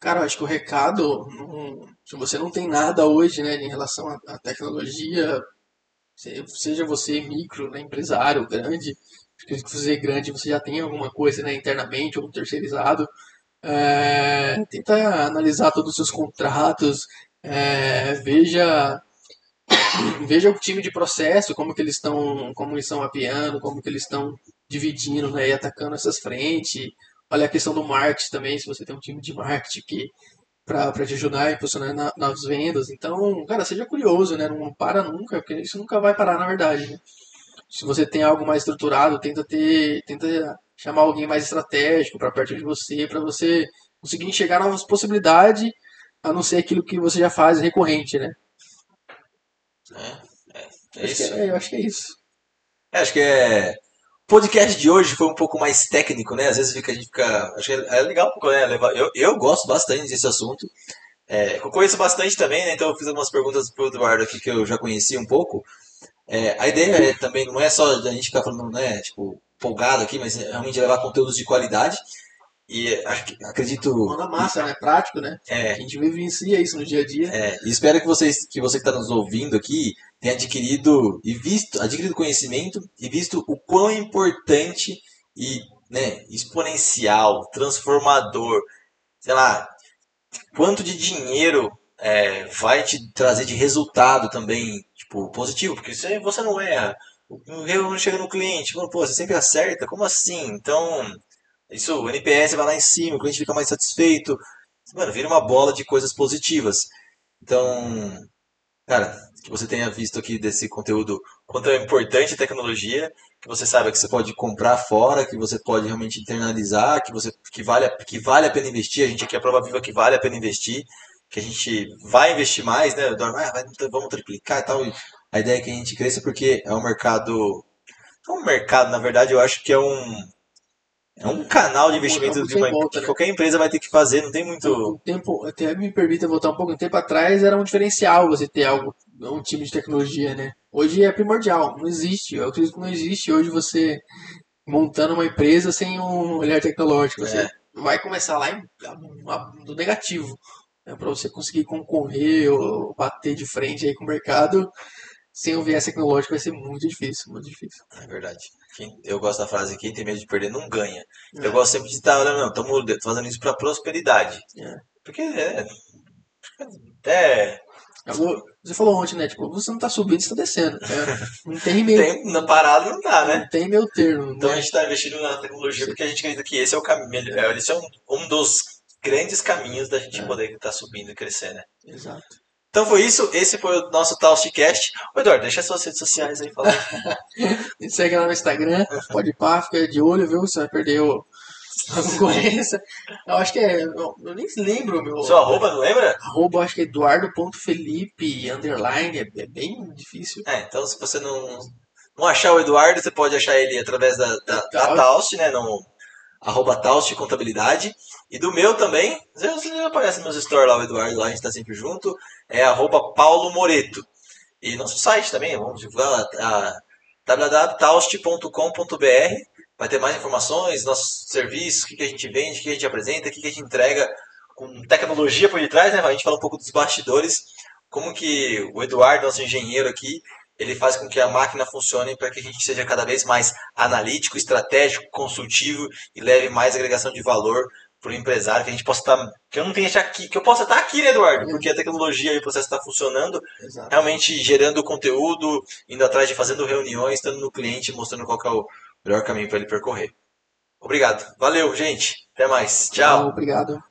Cara, acho que o recado, não- se você não tem nada hoje, né, em relação à tecnologia, se- seja você micro, né, empresário, grande, se você é grande, você já tem alguma coisa, né, internamente ou terceirizado, é, tenta analisar todos os seus contratos, é, veja veja o time de processo, como que eles estão, como eles estão mapeando, como que eles estão dividindo, né, e atacando essas frentes. Olha a questão do marketing também, se você tem um time de marketing que para te ajudar a impulsionar na- nas vendas. Então, cara, seja curioso, né? Não para nunca, porque isso nunca vai parar, na verdade, né? Se você tem algo mais estruturado, tenta ter, tenta chamar alguém mais estratégico para perto de você, para você conseguir enxergar novas possibilidades, a não ser aquilo que você já faz recorrente, né? Né? É, é Acho que isso. é- eu acho que é isso. É, acho que é. Podcast de hoje foi um pouco mais técnico, né? Às vezes fica, a gente fica. Acho que é legal, né? Eu, eu gosto bastante desse assunto. É, eu conheço bastante também, né? Então eu fiz algumas perguntas pro Eduardo aqui que eu já conhecia um pouco. É, a ideia é, também não é só a gente ficar falando, né, tipo, folgado aqui, mas realmente levar conteúdos de qualidade. E acredito. Mão na massa, né? Prático, né? É, A gente vivencia isso no dia a dia. é, e espero que vocês, que você que está nos ouvindo aqui tenha adquirido e visto, adquirido conhecimento e visto o quão importante e né, exponencial, transformador, sei lá, quanto de dinheiro é, vai te trazer de resultado também, tipo, positivo, porque você, você não erra. O erro não chega no cliente, pô, você sempre acerta, como assim? Então, isso, o NPS vai lá em cima, o cliente fica mais satisfeito, mano, vira uma bola de coisas positivas. Então, cara, que você tenha visto aqui desse conteúdo, quanto é importante a tecnologia, que você saiba que você pode comprar fora, que você pode realmente internalizar, que você que vale, que vale a pena investir. A gente aqui é a prova viva que vale a pena investir, que a gente vai investir mais, né? Eduardo, Ah, vai- vamos triplicar e tal. A ideia é que a gente cresça porque é um mercado. Não um mercado, na verdade, eu acho que é um. É um canal de investimento de uma, sem volta, que né? qualquer empresa vai ter que fazer, não tem muito. O tempo, até me permita voltar um pouco, um tempo atrás era um diferencial você ter algo, um time de tecnologia, né? Hoje é primordial, não existe. Eu acredito que não existe hoje você montando uma empresa sem um olhar tecnológico. Você É. vai começar lá em, do negativo, né? para você conseguir concorrer ou bater de frente aí com o mercado. Sem o viés tecnológico vai ser muito difícil, muito difícil. É verdade. Eu gosto da frase: quem tem medo de perder não ganha. É. Eu gosto sempre de estar, não, estamos fazendo isso para prosperidade. É. Porque é. É. Algo- Você falou ontem, né? Tipo, você não tá subindo, você tá descendo. né? Não tem meio, Tem, na parada não dá, né? não tem meu termo. Então a né? gente está investindo na tecnologia porque a gente acredita que esse é o caminho, é, esse é um, um dos grandes caminhos da gente É. poder estar subindo e crescer, né? Exato. Então foi isso, esse foi o nosso Taustcast. Ô Eduardo, deixa suas redes sociais aí falando. Me segue lá no Instagram, pode pá, fica de olho, viu? Você vai perder o, a concorrência. Eu acho que é. Eu, eu nem lembro o meu. Seu arroba, não lembra? Arroba, acho que é eduardo.felipe, underline, é, é bem difícil. É, então se você não, não achar o Eduardo, você pode achar ele através da, da, da. Taust, né? No arroba Taust Contabilidade. E do meu também, você aparece nos stories lá, o Eduardo, lá a gente tá sempre junto. É arroba Paulo Moreto. E nosso site também, vamos divulgar a www.taust.com.br. Vai ter mais informações, nossos serviços, o que, que a gente vende, o que a gente apresenta, o que, que a gente entrega com tecnologia por detrás, né? A gente fala um pouco dos bastidores, como que o Eduardo, nosso engenheiro aqui, ele faz com que a máquina funcione para que a gente seja cada vez mais analítico, estratégico, consultivo e leve mais agregação de valor para o empresário, que a gente possa estar, tá, que eu não tenha aqui, que eu possa estar aqui, né, Eduardo? Porque a tecnologia e o processo está funcionando, Exato. realmente gerando conteúdo, indo atrás de fazendo reuniões, estando no cliente, mostrando qual é o melhor caminho para ele percorrer. Obrigado. Valeu, gente. Até mais. Tchau. Obrigado.